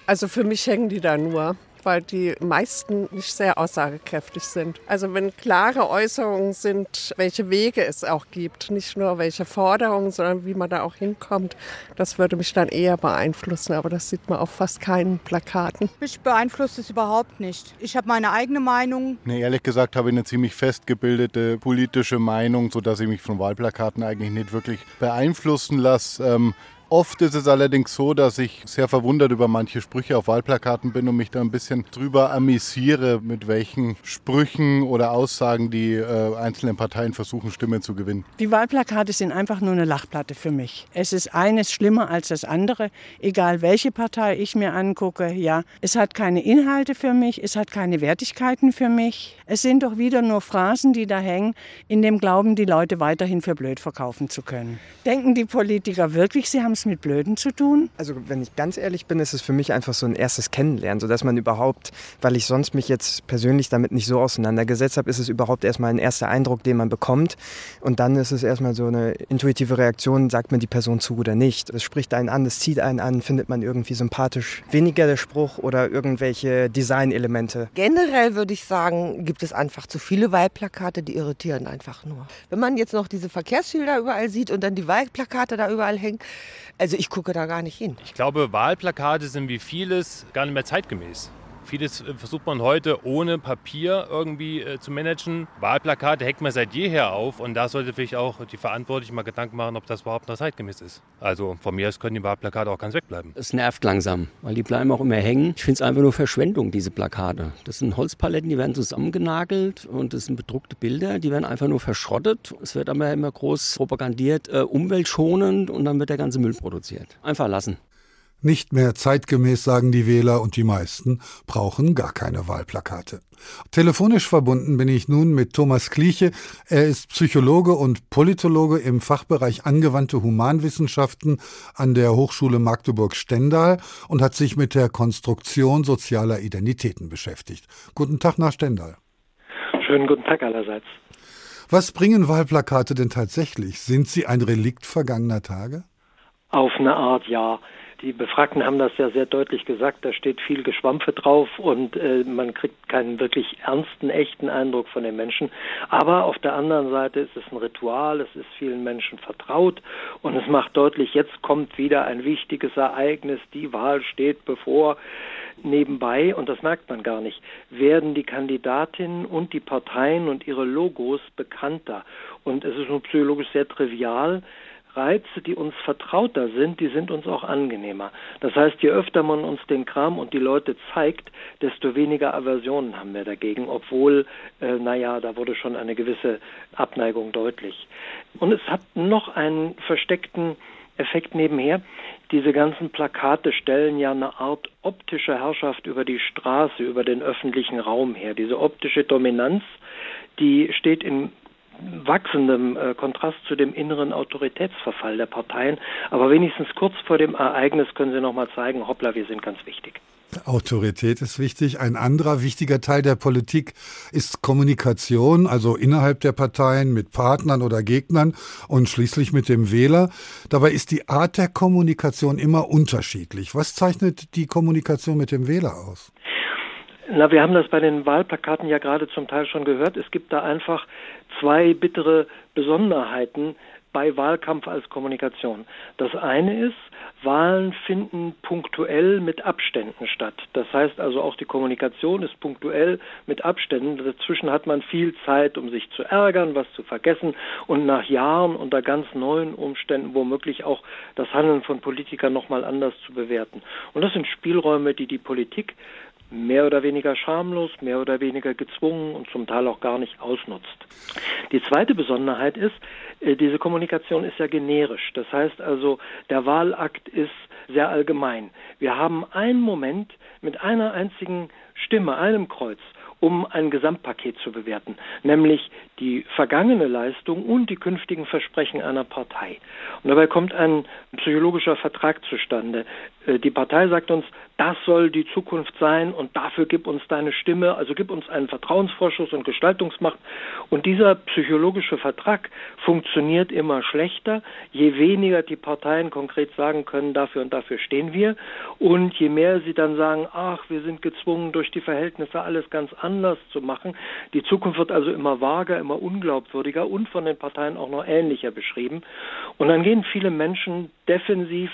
Also für mich hängen die da nur weil die meisten nicht sehr aussagekräftig sind. Also wenn klare Äußerungen sind, welche Wege es auch gibt, nicht nur welche Forderungen, sondern wie man da auch hinkommt, das würde mich dann eher beeinflussen. Aber das sieht man auf fast keinen Plakaten. Mich beeinflusst es überhaupt nicht. Ich habe meine eigene Meinung. Nee, ehrlich gesagt habe ich eine ziemlich festgebildete politische Meinung, sodass ich mich von Wahlplakaten eigentlich nicht wirklich beeinflussen lasse. Ähm, Oft ist es allerdings so, dass ich sehr verwundert über manche Sprüche auf Wahlplakaten bin und mich da ein bisschen drüber amüsiere, mit welchen Sprüchen oder Aussagen die äh, einzelnen Parteien versuchen, Stimmen zu gewinnen. Die Wahlplakate sind einfach nur eine Lachplatte für mich. Es ist eines schlimmer als das andere, egal welche Partei ich mir angucke. Ja, es hat keine Inhalte für mich, es hat keine Wertigkeiten für mich. Es sind doch wieder nur Phrasen, die da hängen, in dem Glauben, die Leute weiterhin für blöd verkaufen zu können. Denken die Politiker wirklich, sie haben es mit Blöden zu tun? Also wenn ich ganz ehrlich bin, ist es für mich einfach so ein erstes Kennenlernen, sodass man überhaupt, weil ich sonst mich jetzt persönlich damit nicht so auseinandergesetzt habe, ist es überhaupt erstmal ein erster Eindruck, den man bekommt. Und dann ist es erstmal so eine intuitive Reaktion, sagt man die Person zu oder nicht. Es spricht einen an, es zieht einen an, findet man irgendwie sympathisch. Weniger der Spruch oder irgendwelche Designelemente. Generell würde ich sagen, gibt es einfach zu viele Wahlplakate, die irritieren einfach nur. Wenn man jetzt noch diese Verkehrsschilder überall sieht und dann die Wahlplakate da überall hängen, also ich gucke da gar nicht hin. Ich glaube, Wahlplakate sind wie vieles gar nicht mehr zeitgemäß. Vieles äh, versucht man heute ohne Papier irgendwie äh, zu managen. Wahlplakate hängt man seit jeher auf und da sollte sich auch die Verantwortlichen mal Gedanken machen, ob das überhaupt noch zeitgemäß ist. Also von mir aus können die Wahlplakate auch ganz wegbleiben. Es nervt langsam, weil die bleiben auch immer hängen. Ich finde es einfach nur Verschwendung, diese Plakate. Das sind Holzpaletten, die werden zusammengenagelt und das sind bedruckte Bilder, die werden einfach nur verschrottet. Es wird aber immer groß propagandiert, äh, umweltschonend und dann wird der ganze Müll produziert. Einfach lassen. Nicht mehr zeitgemäß, sagen die Wähler, und die meisten brauchen gar keine Wahlplakate. Telefonisch verbunden bin ich nun mit Thomas Kliche. Er ist Psychologe und Politologe im Fachbereich angewandte Humanwissenschaften an der Hochschule Magdeburg-Stendal und hat sich mit der Konstruktion sozialer Identitäten beschäftigt. Guten Tag nach Stendal. Schönen guten Tag allerseits. Was bringen Wahlplakate denn tatsächlich? Sind sie ein Relikt vergangener Tage? Auf eine Art ja. Die Befragten haben das ja sehr deutlich gesagt, da steht viel Geschwampfe drauf und äh, man kriegt keinen wirklich ernsten, echten Eindruck von den Menschen. Aber auf der anderen Seite ist es ein Ritual, es ist vielen Menschen vertraut und es macht deutlich, jetzt kommt wieder ein wichtiges Ereignis, die Wahl steht bevor. Nebenbei, und das merkt man gar nicht, werden die Kandidatinnen und die Parteien und ihre Logos bekannter. Und es ist nur psychologisch sehr trivial, Reize, die uns vertrauter sind, die sind uns auch angenehmer. Das heißt, je öfter man uns den Kram und die Leute zeigt, desto weniger Aversionen haben wir dagegen, obwohl, äh, naja, da wurde schon eine gewisse Abneigung deutlich. Und es hat noch einen versteckten Effekt nebenher. Diese ganzen Plakate stellen ja eine Art optische Herrschaft über die Straße, über den öffentlichen Raum her. Diese optische Dominanz, die steht in wachsendem äh, Kontrast zu dem inneren Autoritätsverfall der Parteien. Aber wenigstens kurz vor dem Ereignis können Sie noch mal zeigen, hoppla, wir sind ganz wichtig. Autorität ist wichtig. Ein anderer wichtiger Teil der Politik ist Kommunikation, also innerhalb der Parteien mit Partnern oder Gegnern und schließlich mit dem Wähler. Dabei ist die Art der Kommunikation immer unterschiedlich. Was zeichnet die Kommunikation mit dem Wähler aus? Na, wir haben das bei den Wahlplakaten ja gerade zum Teil schon gehört. Es gibt da einfach zwei bittere Besonderheiten bei Wahlkampf als Kommunikation. Das eine ist, Wahlen finden punktuell mit Abständen statt. Das heißt also auch die Kommunikation ist punktuell mit Abständen. Dazwischen hat man viel Zeit, um sich zu ärgern, was zu vergessen und nach Jahren unter ganz neuen Umständen womöglich auch das Handeln von Politikern nochmal anders zu bewerten. Und das sind Spielräume, die die Politik mehr oder weniger schamlos, mehr oder weniger gezwungen und zum Teil auch gar nicht ausnutzt. Die zweite Besonderheit ist, äh, diese Kommunikation ist ja generisch. Das heißt also, der Wahlakt ist sehr allgemein. Wir haben einen Moment mit einer einzigen Stimme, einem Kreuz, um ein Gesamtpaket zu bewerten, nämlich die vergangene Leistung und die künftigen Versprechen einer Partei. Und dabei kommt ein psychologischer Vertrag zustande. Äh, die Partei sagt uns, das soll die Zukunft sein und dafür gib uns deine Stimme, also gib uns einen Vertrauensvorschuss und Gestaltungsmacht. Und dieser psychologische Vertrag funktioniert immer schlechter, je weniger die Parteien konkret sagen können, dafür und dafür stehen wir. Und je mehr sie dann sagen, ach, wir sind gezwungen, durch die Verhältnisse alles ganz anders zu machen. Die Zukunft wird also immer vager, immer unglaubwürdiger und von den Parteien auch noch ähnlicher beschrieben. Und dann gehen viele Menschen defensiv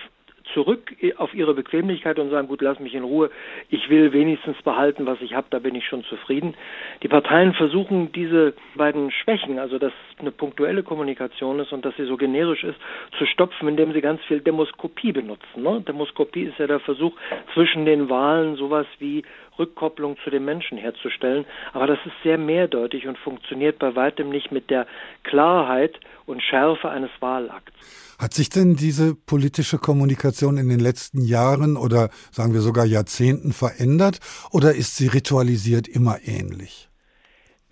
zurück auf ihre Bequemlichkeit und sagen, gut, lass mich in Ruhe, ich will wenigstens behalten, was ich habe, da bin ich schon zufrieden. Die Parteien versuchen diese beiden Schwächen, also dass eine punktuelle Kommunikation ist und dass sie so generisch ist, zu stopfen, indem sie ganz viel Demoskopie benutzen. Ne? Demoskopie ist ja der Versuch, zwischen den Wahlen sowas wie Rückkopplung zu den Menschen herzustellen. Aber das ist sehr mehrdeutig und funktioniert bei weitem nicht mit der Klarheit und Schärfe eines Wahlakts. Hat sich denn diese politische Kommunikation in den letzten Jahren oder sagen wir sogar Jahrzehnten verändert oder ist sie ritualisiert immer ähnlich?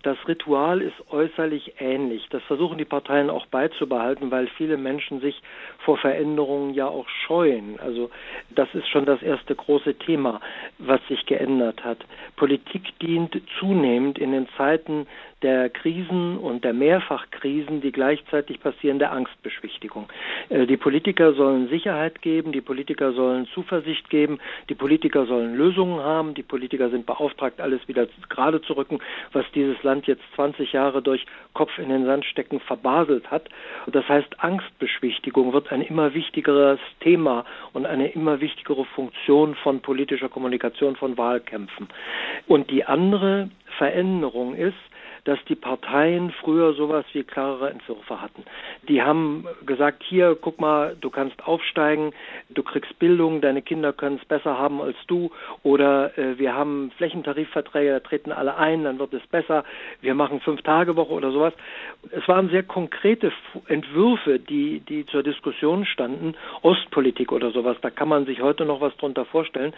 Das Ritual ist äußerlich ähnlich. Das versuchen die Parteien auch beizubehalten, weil viele Menschen sich vor Veränderungen ja auch scheuen. Also das ist schon das erste große Thema, was sich geändert hat. Politik dient zunehmend in den Zeiten der Krisen und der Mehrfachkrisen, die gleichzeitig passieren, der Angstbeschwichtigung. Äh, die Politiker sollen Sicherheit geben, die Politiker sollen Zuversicht geben, die Politiker sollen Lösungen haben, die Politiker sind beauftragt, alles wieder gerade zu rücken, was dieses Land jetzt 20 Jahre durch Kopf in den Sand stecken verbaselt hat. Das heißt, Angstbeschwichtigung wird ein immer wichtigeres Thema und eine immer wichtigere Funktion von politischer Kommunikation, von Wahlkämpfen. Und die andere Veränderung ist, dass die Parteien früher sowas wie klarere Entwürfe hatten. Die haben gesagt, hier, guck mal, du kannst aufsteigen, du kriegst Bildung, deine Kinder können es besser haben als du oder äh, wir haben Flächentarifverträge, da treten alle ein, dann wird es besser, wir machen fünf Tage Woche oder sowas. Es waren sehr konkrete Entwürfe, die, die zur Diskussion standen, Ostpolitik oder sowas, da kann man sich heute noch was drunter vorstellen.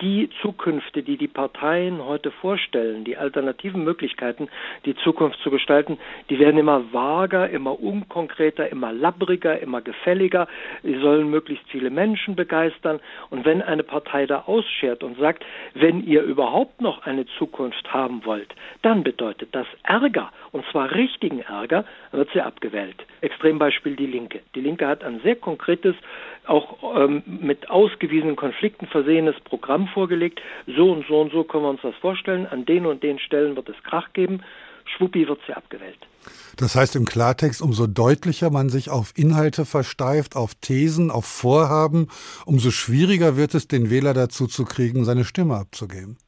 Die Zukünfte, die die Parteien heute vorstellen, die alternativen Möglichkeiten, die Zukunft zu gestalten, die werden immer vager, immer unkonkreter, immer labbriger, immer gefälliger. Sie sollen möglichst viele Menschen begeistern. Und wenn eine Partei da ausschert und sagt, wenn ihr überhaupt noch eine Zukunft haben wollt, dann bedeutet das Ärger, und zwar richtigen Ärger, wird sie abgewählt. Extrembeispiel die Linke. Die Linke hat ein sehr konkretes, auch ähm, mit ausgewiesenen Konflikten versehenes Programm vorgelegt. So und so und so können wir uns das vorstellen. An den und den Stellen wird es Krach geben schwuppi wird sie abgewählt. Das heißt im Klartext, umso deutlicher man sich auf Inhalte versteift, auf Thesen, auf Vorhaben, umso schwieriger wird es, den Wähler dazu zu kriegen, seine Stimme abzugeben.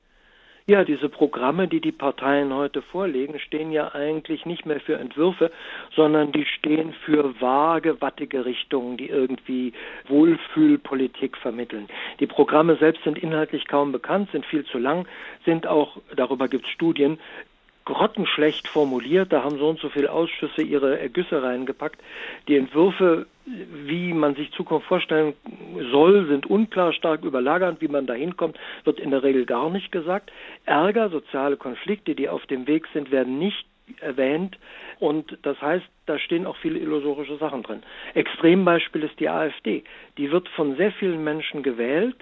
Ja, diese Programme, die die Parteien heute vorlegen, stehen ja eigentlich nicht mehr für Entwürfe, sondern die stehen für vage, wattige Richtungen, die irgendwie Wohlfühlpolitik vermitteln. Die Programme selbst sind inhaltlich kaum bekannt, sind viel zu lang, sind auch, darüber gibt es Studien, grottenschlecht formuliert. Da haben so und so viele Ausschüsse ihre Ergüsse reingepackt. Die Entwürfe, wie man sich Zukunft vorstellen soll, sind unklar, stark überlagernd. Wie man da hinkommt, wird in der Regel gar nicht gesagt. Ärger, soziale Konflikte, die auf dem Weg sind, werden nicht erwähnt. Und das heißt, da stehen auch viele illusorische Sachen drin. Extrembeispiel ist die AfD. Die wird von sehr vielen Menschen gewählt,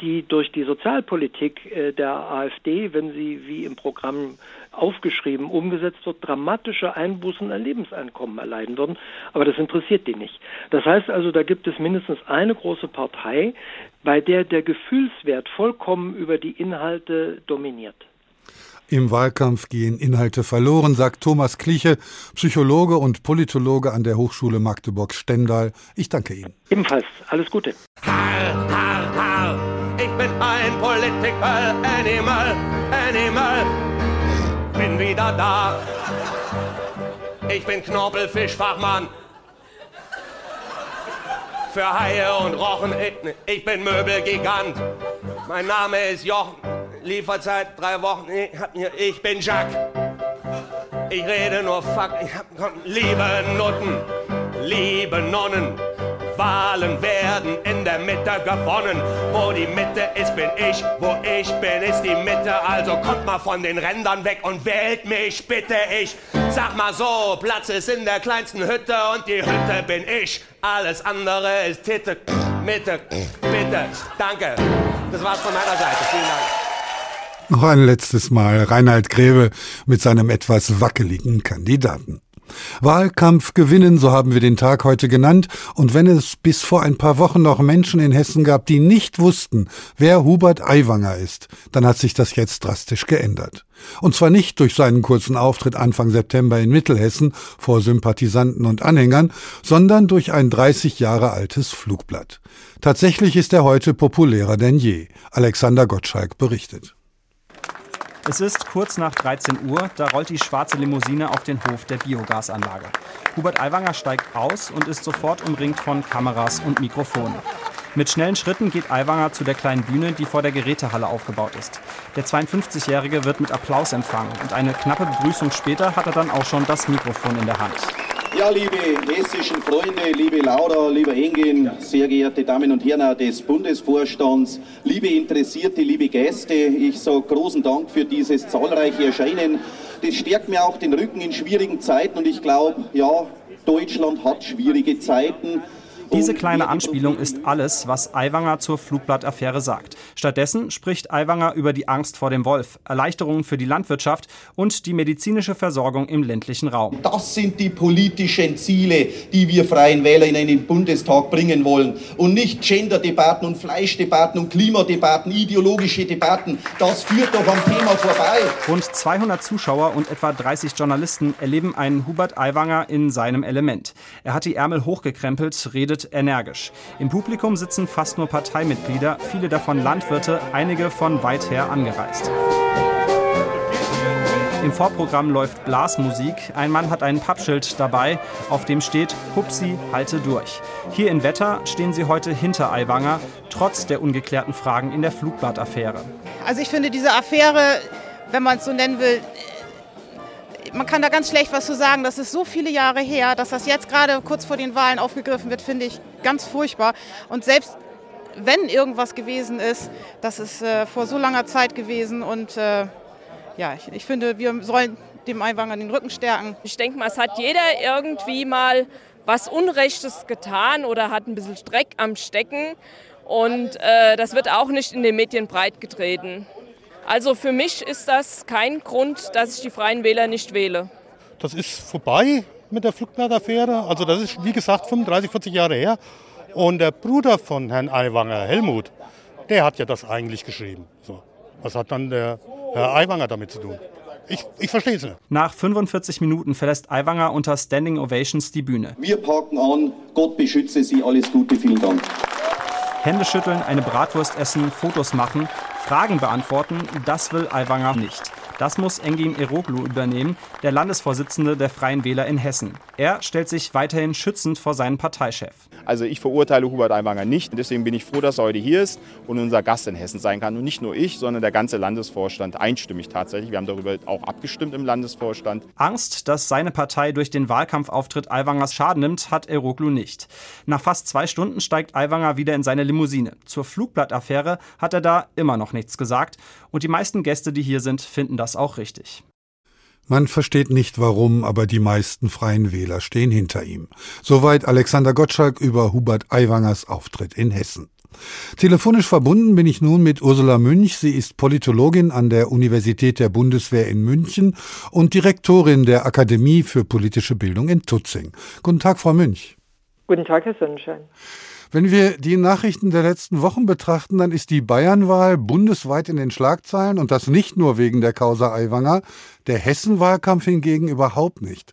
die durch die Sozialpolitik äh, der AfD, wenn sie wie im Programm aufgeschrieben, umgesetzt wird, dramatische Einbußen an Lebenseinkommen erleiden würden. Aber das interessiert die nicht. Das heißt also, da gibt es mindestens eine große Partei, bei der der Gefühlswert vollkommen über die Inhalte dominiert. Im Wahlkampf gehen Inhalte verloren, sagt Thomas Kliche, Psychologe und Politologe an der Hochschule Magdeburg-Stendal. Ich danke Ihnen. Ebenfalls alles Gute. Har, har, har. Ich bin ein Political Animal, Animal bin wieder da. Ich bin Knorpelfischfachmann. Für Haie und Rochen, ich bin Möbelgigant. Mein Name ist Jochen, Lieferzeit drei Wochen, ich bin Jacques. Ich rede nur Fuck, ich hab liebe Nutten, liebe Nonnen. Wahlen werden in der Mitte gewonnen. Wo die Mitte ist, bin ich. Wo ich bin, ist die Mitte. Also kommt mal von den Rändern weg und wählt mich, bitte ich. Sag mal so, Platz ist in der kleinsten Hütte und die Hütte bin ich. Alles andere ist Titte. Mitte, bitte, danke. Das war's von meiner Seite. Vielen Dank. Noch ein letztes Mal Reinhard Grebe mit seinem etwas wackeligen Kandidaten. Wahlkampf gewinnen, so haben wir den Tag heute genannt, und wenn es bis vor ein paar Wochen noch Menschen in Hessen gab, die nicht wussten, wer Hubert Aiwanger ist, dann hat sich das jetzt drastisch geändert. Und zwar nicht durch seinen kurzen Auftritt Anfang September in Mittelhessen vor Sympathisanten und Anhängern, sondern durch ein 30 Jahre altes Flugblatt. Tatsächlich ist er heute populärer denn je. Alexander Gottschalk berichtet. Es ist kurz nach 13 Uhr, da rollt die schwarze Limousine auf den Hof der Biogasanlage. Hubert Aiwanger steigt aus und ist sofort umringt von Kameras und Mikrofonen. Mit schnellen Schritten geht Aiwanger zu der kleinen Bühne, die vor der Gerätehalle aufgebaut ist. Der 52-Jährige wird mit Applaus empfangen und eine knappe Begrüßung später hat er dann auch schon das Mikrofon in der Hand. Ja, liebe hessischen Freunde, liebe Laura, lieber Engin, sehr geehrte Damen und Herren des Bundesvorstands, liebe Interessierte, liebe Gäste, ich sage großen Dank für dieses zahlreiche Erscheinen. Das stärkt mir auch den Rücken in schwierigen Zeiten und ich glaube, ja, Deutschland hat schwierige Zeiten. Diese kleine Anspielung ist alles, was Aiwanger zur Flugblattaffäre sagt. Stattdessen spricht Aiwanger über die Angst vor dem Wolf, Erleichterungen für die Landwirtschaft und die medizinische Versorgung im ländlichen Raum. Das sind die politischen Ziele, die wir Freien Wähler in den Bundestag bringen wollen. Und nicht Gender-Debatten und Fleischdebatten und Klimadebatten, ideologische Debatten. Das führt doch am Thema vorbei. Rund 200 Zuschauer und etwa 30 Journalisten erleben einen Hubert Aiwanger in seinem Element. Er hat die Ärmel hochgekrempelt, redet energisch. Im Publikum sitzen fast nur Parteimitglieder, viele davon Landwirte, einige von weit her angereist. Im Vorprogramm läuft Blasmusik. Ein Mann hat ein Pappschild dabei, auf dem steht Hupsi, halte durch. Hier in Wetter stehen sie heute hinter Aiwanger, trotz der ungeklärten Fragen in der Flugblattaffäre. Also ich finde diese Affäre, wenn man es so nennen will, man kann da ganz schlecht was zu sagen. Das ist so viele Jahre her, dass das jetzt gerade kurz vor den Wahlen aufgegriffen wird, finde ich ganz furchtbar. Und selbst wenn irgendwas gewesen ist, das ist äh, vor so langer Zeit gewesen. Und äh, ja, ich, ich finde, wir sollen dem Einwanger den Rücken stärken. Ich denke mal, es hat jeder irgendwie mal was Unrechtes getan oder hat ein bisschen Dreck am Stecken. Und äh, das wird auch nicht in den Medien breitgetreten. Also für mich ist das kein Grund, dass ich die Freien Wähler nicht wähle. Das ist vorbei mit der Flugblattaffäre. Also das ist, wie gesagt, 35, 40 Jahre her. Und der Bruder von Herrn Aiwanger, Helmut, der hat ja das eigentlich geschrieben. So. Was hat dann der Herr Aiwanger damit zu tun? Ich, ich verstehe es nicht. Nach 45 Minuten verlässt Aiwanger unter Standing Ovations die Bühne. Wir parken an. Gott beschütze Sie. Alles Gute. Vielen Dank. Hände schütteln, eine Bratwurst essen, Fotos machen, Fragen beantworten, das will Aiwanger nicht. Das muss Engin Eroglu übernehmen, der Landesvorsitzende der Freien Wähler in Hessen. Er stellt sich weiterhin schützend vor seinen Parteichef. Also ich verurteile Hubert Aiwanger nicht. Deswegen bin ich froh, dass er heute hier ist und unser Gast in Hessen sein kann. Und nicht nur ich, sondern der ganze Landesvorstand einstimmig tatsächlich. Wir haben darüber auch abgestimmt im Landesvorstand. Angst, dass seine Partei durch den Wahlkampfauftritt Aiwangers Schaden nimmt, hat Eroglu nicht. Nach fast zwei Stunden steigt Aiwanger wieder in seine Limousine. Zur Flugblattaffäre hat er da immer noch nichts gesagt. Und die meisten Gäste, die hier sind, finden das auch richtig. Man versteht nicht warum, aber die meisten freien Wähler stehen hinter ihm. Soweit Alexander Gottschalk über Hubert Aiwangers Auftritt in Hessen. Telefonisch verbunden bin ich nun mit Ursula Münch. Sie ist Politologin an der Universität der Bundeswehr in München und Direktorin der Akademie für politische Bildung in Tutzing. Guten Tag, Frau Münch. Guten Tag, Herr Sonnenschein. Wenn wir die Nachrichten der letzten Wochen betrachten, dann ist die Bayernwahl bundesweit in den Schlagzeilen und das nicht nur wegen der Causa Aiwanger, der Hessenwahlkampf hingegen überhaupt nicht.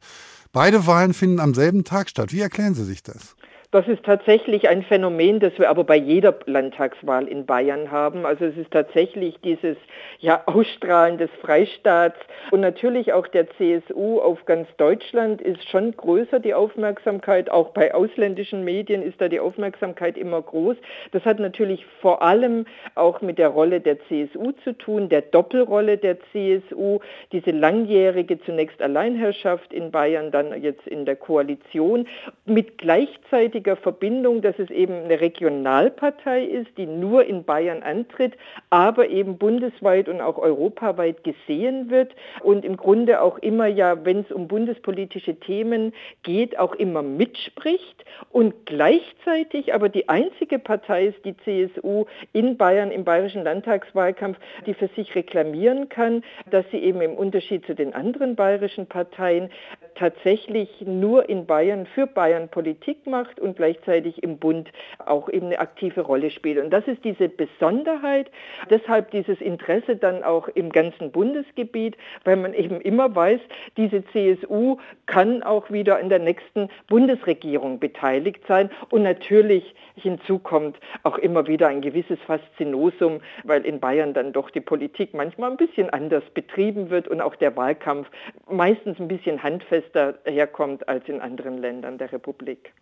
Beide Wahlen finden am selben Tag statt. Wie erklären Sie sich das? Das ist tatsächlich ein Phänomen, das wir aber bei jeder Landtagswahl in Bayern haben. Also es ist tatsächlich dieses ja, Ausstrahlen des Freistaats und natürlich auch der CSU auf ganz Deutschland ist schon größer die Aufmerksamkeit. Auch bei ausländischen Medien ist da die Aufmerksamkeit immer groß. Das hat natürlich vor allem auch mit der Rolle der CSU zu tun, der Doppelrolle der CSU, diese langjährige zunächst Alleinherrschaft in Bayern, dann jetzt in der Koalition mit gleichzeitig einziger Verbindung, dass es eben eine Regionalpartei ist, die nur in Bayern antritt, aber eben bundesweit und auch europaweit gesehen wird und im Grunde auch immer ja, wenn es um bundespolitische Themen geht, auch immer mitspricht und gleichzeitig aber die einzige Partei ist, die CSU in Bayern im bayerischen Landtagswahlkampf, die für sich reklamieren kann, dass sie eben im Unterschied zu den anderen bayerischen Parteien tatsächlich nur in Bayern für Bayern Politik macht und gleichzeitig im Bund auch eben eine aktive Rolle spielt. Und das ist diese Besonderheit, deshalb dieses Interesse dann auch im ganzen Bundesgebiet, weil man eben immer weiß, diese CSU kann auch wieder in der nächsten Bundesregierung beteiligt sein und natürlich hinzu kommt auch immer wieder ein gewisses Faszinosum, weil in Bayern dann doch die Politik manchmal ein bisschen anders betrieben wird und auch der Wahlkampf meistens ein bisschen handfest herkommt als in anderen Ländern der Republik.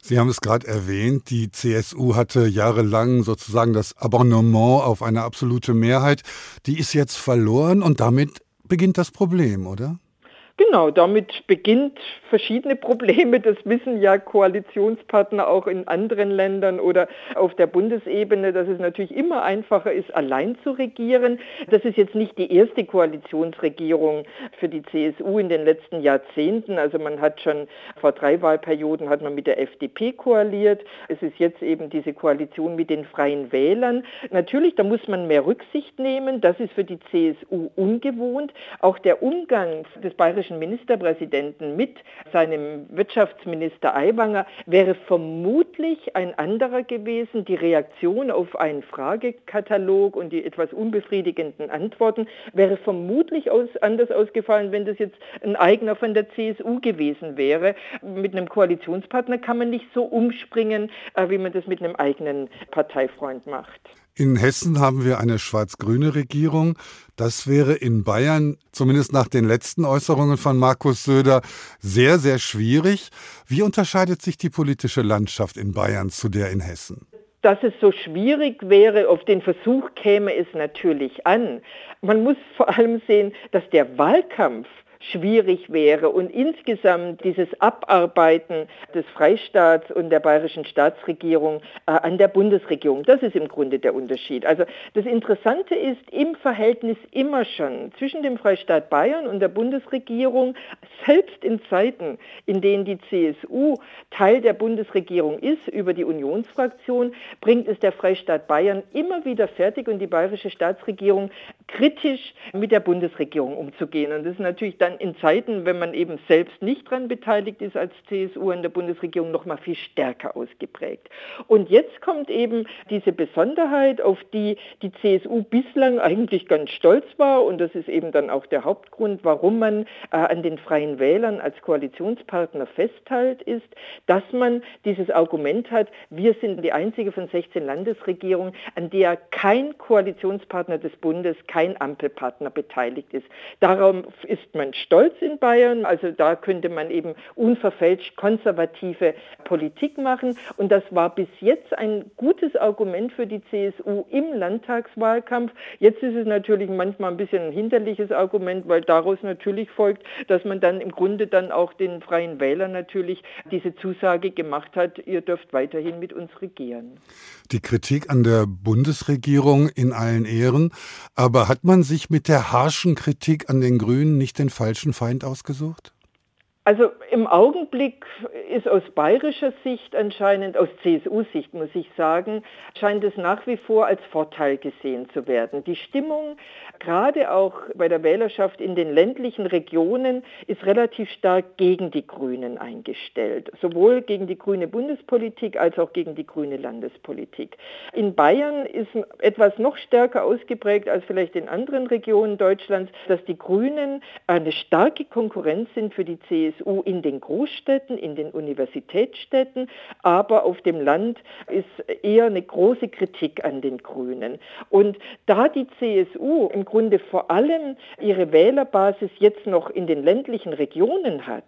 Sie haben es gerade erwähnt, die CSU hatte jahrelang sozusagen das Abonnement auf eine absolute Mehrheit. Die ist jetzt verloren und damit beginnt das Problem, oder? Genau, damit beginnt verschiedene Probleme. Das wissen ja Koalitionspartner auch in anderen Ländern oder auf der Bundesebene, dass es natürlich immer einfacher ist, allein zu regieren. Das ist jetzt nicht die erste Koalitionsregierung für die CSU in den letzten Jahrzehnten. Also man hat schon vor drei Wahlperioden hat man mit der FDP koaliert. Es ist jetzt eben diese Koalition mit den Freien Wählern. Natürlich, da muss man mehr Rücksicht nehmen. Das ist für die CSU ungewohnt. Auch der Umgang des bayerischen österreichischen Ministerpräsidenten mit seinem Wirtschaftsminister Aiwanger wäre vermutlich ein anderer gewesen. Die Reaktion auf einen Fragekatalog und die etwas unbefriedigenden Antworten wäre vermutlich aus, anders ausgefallen, wenn das jetzt ein eigener von der CSU gewesen wäre. Mit einem Koalitionspartner kann man nicht so umspringen, äh, wie man das mit einem eigenen Parteifreund macht. In Hessen haben wir eine schwarz-grüne Regierung. Das wäre in Bayern, zumindest nach den letzten Äußerungen von Markus Söder, sehr, sehr schwierig. Wie unterscheidet sich die politische Landschaft in Bayern zu der in Hessen? Dass es so schwierig wäre, auf den Versuch käme es natürlich an. Man muss vor allem sehen, dass der Wahlkampf schwierig wäre und insgesamt dieses Abarbeiten des Freistaats und der bayerischen Staatsregierung äh, an der Bundesregierung, das ist im Grunde der Unterschied. Also das Interessante ist im Verhältnis immer schon zwischen dem Freistaat Bayern und der Bundesregierung, selbst in Zeiten, in denen die CSU Teil der Bundesregierung ist über die Unionsfraktion, bringt es der Freistaat Bayern immer wieder fertig und die bayerische Staatsregierung kritisch mit der Bundesregierung umzugehen. Und das ist natürlich dann in Zeiten, wenn man eben selbst nicht daran beteiligt ist als CSU in der Bundesregierung, noch mal viel stärker ausgeprägt. Und jetzt kommt eben diese Besonderheit, auf die die CSU bislang eigentlich ganz stolz war und das ist eben dann auch der Hauptgrund, warum man äh, an den Freien Wählern als Koalitionspartner festhält, ist, dass man dieses Argument hat, wir sind die einzige von 16 Landesregierungen, an der kein Koalitionspartner des Bundes, kein Ampelpartner beteiligt ist. Darauf ist man stolz in Bayern. Also da könnte man eben unverfälscht konservative Politik machen. Und das war bis jetzt ein gutes Argument für die CSU im Landtagswahlkampf. Jetzt ist es natürlich manchmal ein bisschen ein hinderliches Argument, weil daraus natürlich folgt, dass man dann im Grunde dann auch den freien Wählern natürlich diese Zusage gemacht hat, ihr dürft weiterhin mit uns regieren. Die Kritik an der Bundesregierung in allen Ehren, aber hat man sich mit der harschen Kritik an den Grünen nicht den falschen Feind ausgesucht? Also im Augenblick ist aus bayerischer Sicht anscheinend, aus CSU-Sicht muss ich sagen, scheint es nach wie vor als Vorteil gesehen zu werden. Die Stimmung, gerade auch bei der Wählerschaft in den ländlichen Regionen, ist relativ stark gegen die Grünen eingestellt. Sowohl gegen die grüne Bundespolitik als auch gegen die grüne Landespolitik. In Bayern ist etwas noch stärker ausgeprägt als vielleicht in anderen Regionen Deutschlands, dass die Grünen eine starke Konkurrenz sind für die CSU CSU in den Großstädten, in den Universitätsstädten, aber auf dem Land ist eher eine große Kritik an den Grünen. Und da die CSU im Grunde vor allem ihre Wählerbasis jetzt noch in den ländlichen Regionen hat,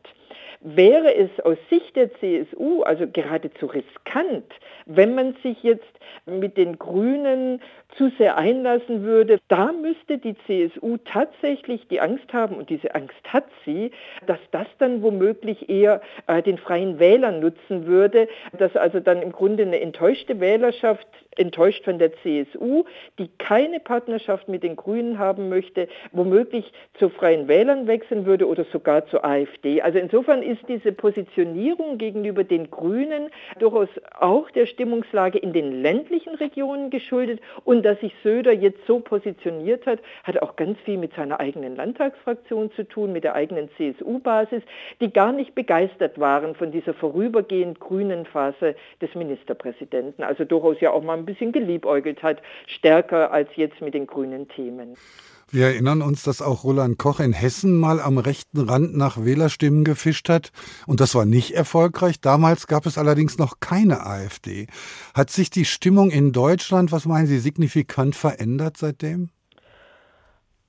wäre es aus Sicht der CSU also geradezu riskant, wenn man sich jetzt mit den Grünen zu sehr einlassen würde. Da müsste die CSU tatsächlich die Angst haben, und diese Angst hat sie, dass das dann womöglich eher äh, den freien Wählern nutzen würde, dass also dann im Grunde eine enttäuschte Wählerschaft enttäuscht von der CSU, die keine Partnerschaft mit den Grünen haben möchte, womöglich zu freien Wählern wechseln würde oder sogar zur AfD. Also insofern ist diese Positionierung gegenüber den Grünen durchaus auch der Stimmungslage in den ländlichen Regionen geschuldet und dass sich Söder jetzt so positioniert hat, hat auch ganz viel mit seiner eigenen Landtagsfraktion zu tun, mit der eigenen CSU-Basis, die gar nicht begeistert waren von dieser vorübergehend grünen Phase des Ministerpräsidenten. Also durchaus ja auch mal ein bisschen geliebäugelt hat, stärker als jetzt mit den grünen Themen. Wir erinnern uns, dass auch Roland Koch in Hessen mal am rechten Rand nach Wählerstimmen gefischt hat. Und das war nicht erfolgreich. Damals gab es allerdings noch keine AfD. Hat sich die Stimmung in Deutschland, was meinen Sie, signifikant verändert seitdem?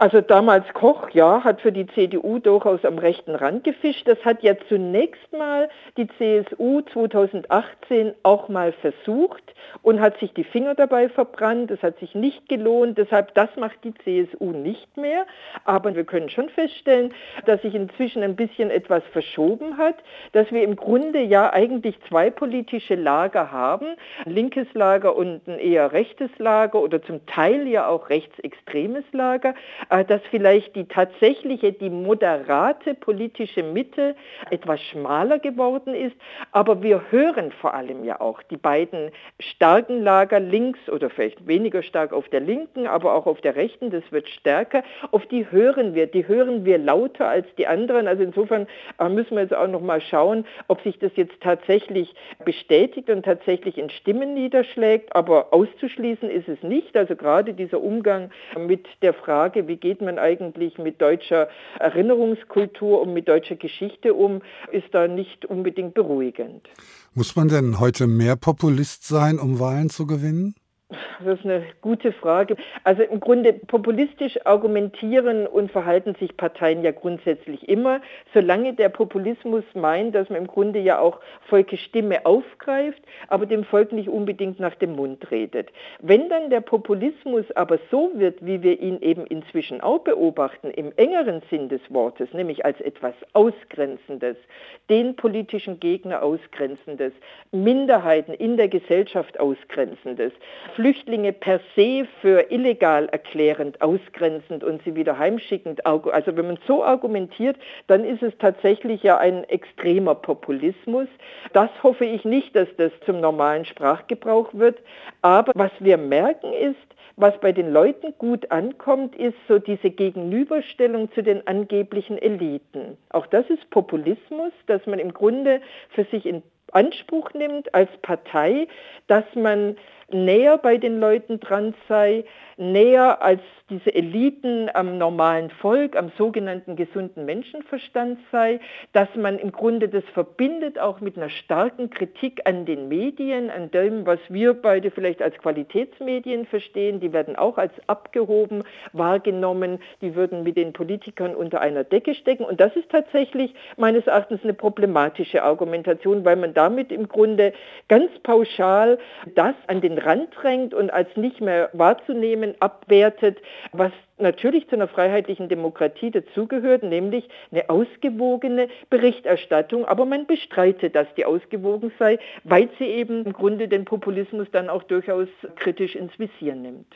Also damals Koch, ja, hat für die CDU durchaus am rechten Rand gefischt. Das hat ja zunächst mal die CSU 2018 auch mal versucht und hat sich die Finger dabei verbrannt. Das hat sich nicht gelohnt. Deshalb, das macht die CSU nicht mehr. Aber wir können schon feststellen, dass sich inzwischen ein bisschen etwas verschoben hat, dass wir im Grunde ja eigentlich zwei politische Lager haben. Ein linkes Lager und ein eher rechtes Lager oder zum Teil ja auch rechtsextremes Lager. Äh, dass vielleicht die tatsächliche, die moderate politische Mitte etwas schmaler geworden ist. Aber wir hören vor allem ja auch die beiden starken Lager links oder vielleicht weniger stark auf der linken, aber auch auf der rechten, das wird stärker. Auf die hören wir, die hören wir lauter als die anderen. Also insofern äh, müssen wir jetzt auch noch mal schauen, ob sich das jetzt tatsächlich bestätigt und tatsächlich in Stimmen niederschlägt. Aber auszuschließen ist es nicht. Also gerade dieser Umgang mit der Frage, wie geht man eigentlich mit deutscher Erinnerungskultur und mit deutscher Geschichte um, ist da nicht unbedingt beruhigend. Muss man denn heute mehr Populist sein, um Wahlen zu gewinnen? Das ist eine gute Frage. Also im Grunde populistisch argumentieren und verhalten sich Parteien ja grundsätzlich immer, solange der Populismus meint, dass man im Grunde ja auch Volkes Stimme aufgreift, aber dem Volk nicht unbedingt nach dem Mund redet. Wenn dann der Populismus aber so wird, wie wir ihn eben inzwischen auch beobachten, im engeren Sinn des Wortes, nämlich als etwas Ausgrenzendes, den politischen Gegner Ausgrenzendes, Minderheiten in der Gesellschaft Ausgrenzendes, Flüchtlinge per se für illegal erklärend, ausgrenzend und sie wieder heimschickend. Also wenn man so argumentiert, dann ist es tatsächlich ja ein extremer Populismus. Das hoffe ich nicht, dass das zum normalen Sprachgebrauch wird. Aber was wir merken ist, was bei den Leuten gut ankommt, ist so diese Gegenüberstellung zu den angeblichen Eliten. Auch das ist Populismus, dass man im Grunde für sich in Anspruch nimmt als Partei, dass man näher bei den Leuten dran sei, näher als diese Eliten am normalen Volk, am sogenannten gesunden Menschenverstand sei, dass man im Grunde das verbindet auch mit einer starken Kritik an den Medien, an dem, was wir beide vielleicht als Qualitätsmedien verstehen, die werden auch als abgehoben wahrgenommen, die würden mit den Politikern unter einer Decke stecken. Und das ist tatsächlich meines Erachtens eine problematische Argumentation, weil man damit im Grunde ganz pauschal das an den Rand drängt und als nicht mehr wahrzunehmen abwertet, was natürlich zu einer freiheitlichen Demokratie dazugehört, nämlich eine ausgewogene Berichterstattung. Aber man bestreitet, dass die ausgewogen sei, weil sie eben im Grunde den Populismus dann auch durchaus kritisch ins Visier nimmt.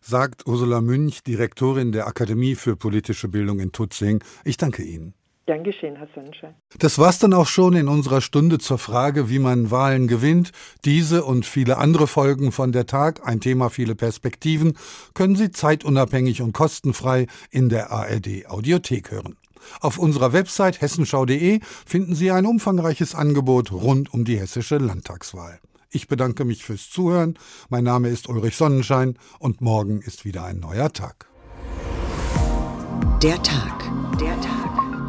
Sagt Ursula Münch, Direktorin der Akademie für politische Bildung in Tutzing. Ich danke Ihnen. Gern geschehen, Herr Sonnenschein. Das war's dann auch schon in unserer Stunde zur Frage, wie man Wahlen gewinnt. Diese und viele andere Folgen von der Tag, ein Thema, viele Perspektiven, können Sie zeitunabhängig und kostenfrei in der ARD Audiothek hören. Auf unserer Website hessenschau.de finden Sie ein umfangreiches Angebot rund um die hessische Landtagswahl. Ich bedanke mich fürs Zuhören. Mein Name ist Ulrich Sonnenschein und morgen ist wieder ein neuer Tag. Der Tag. Der Tag.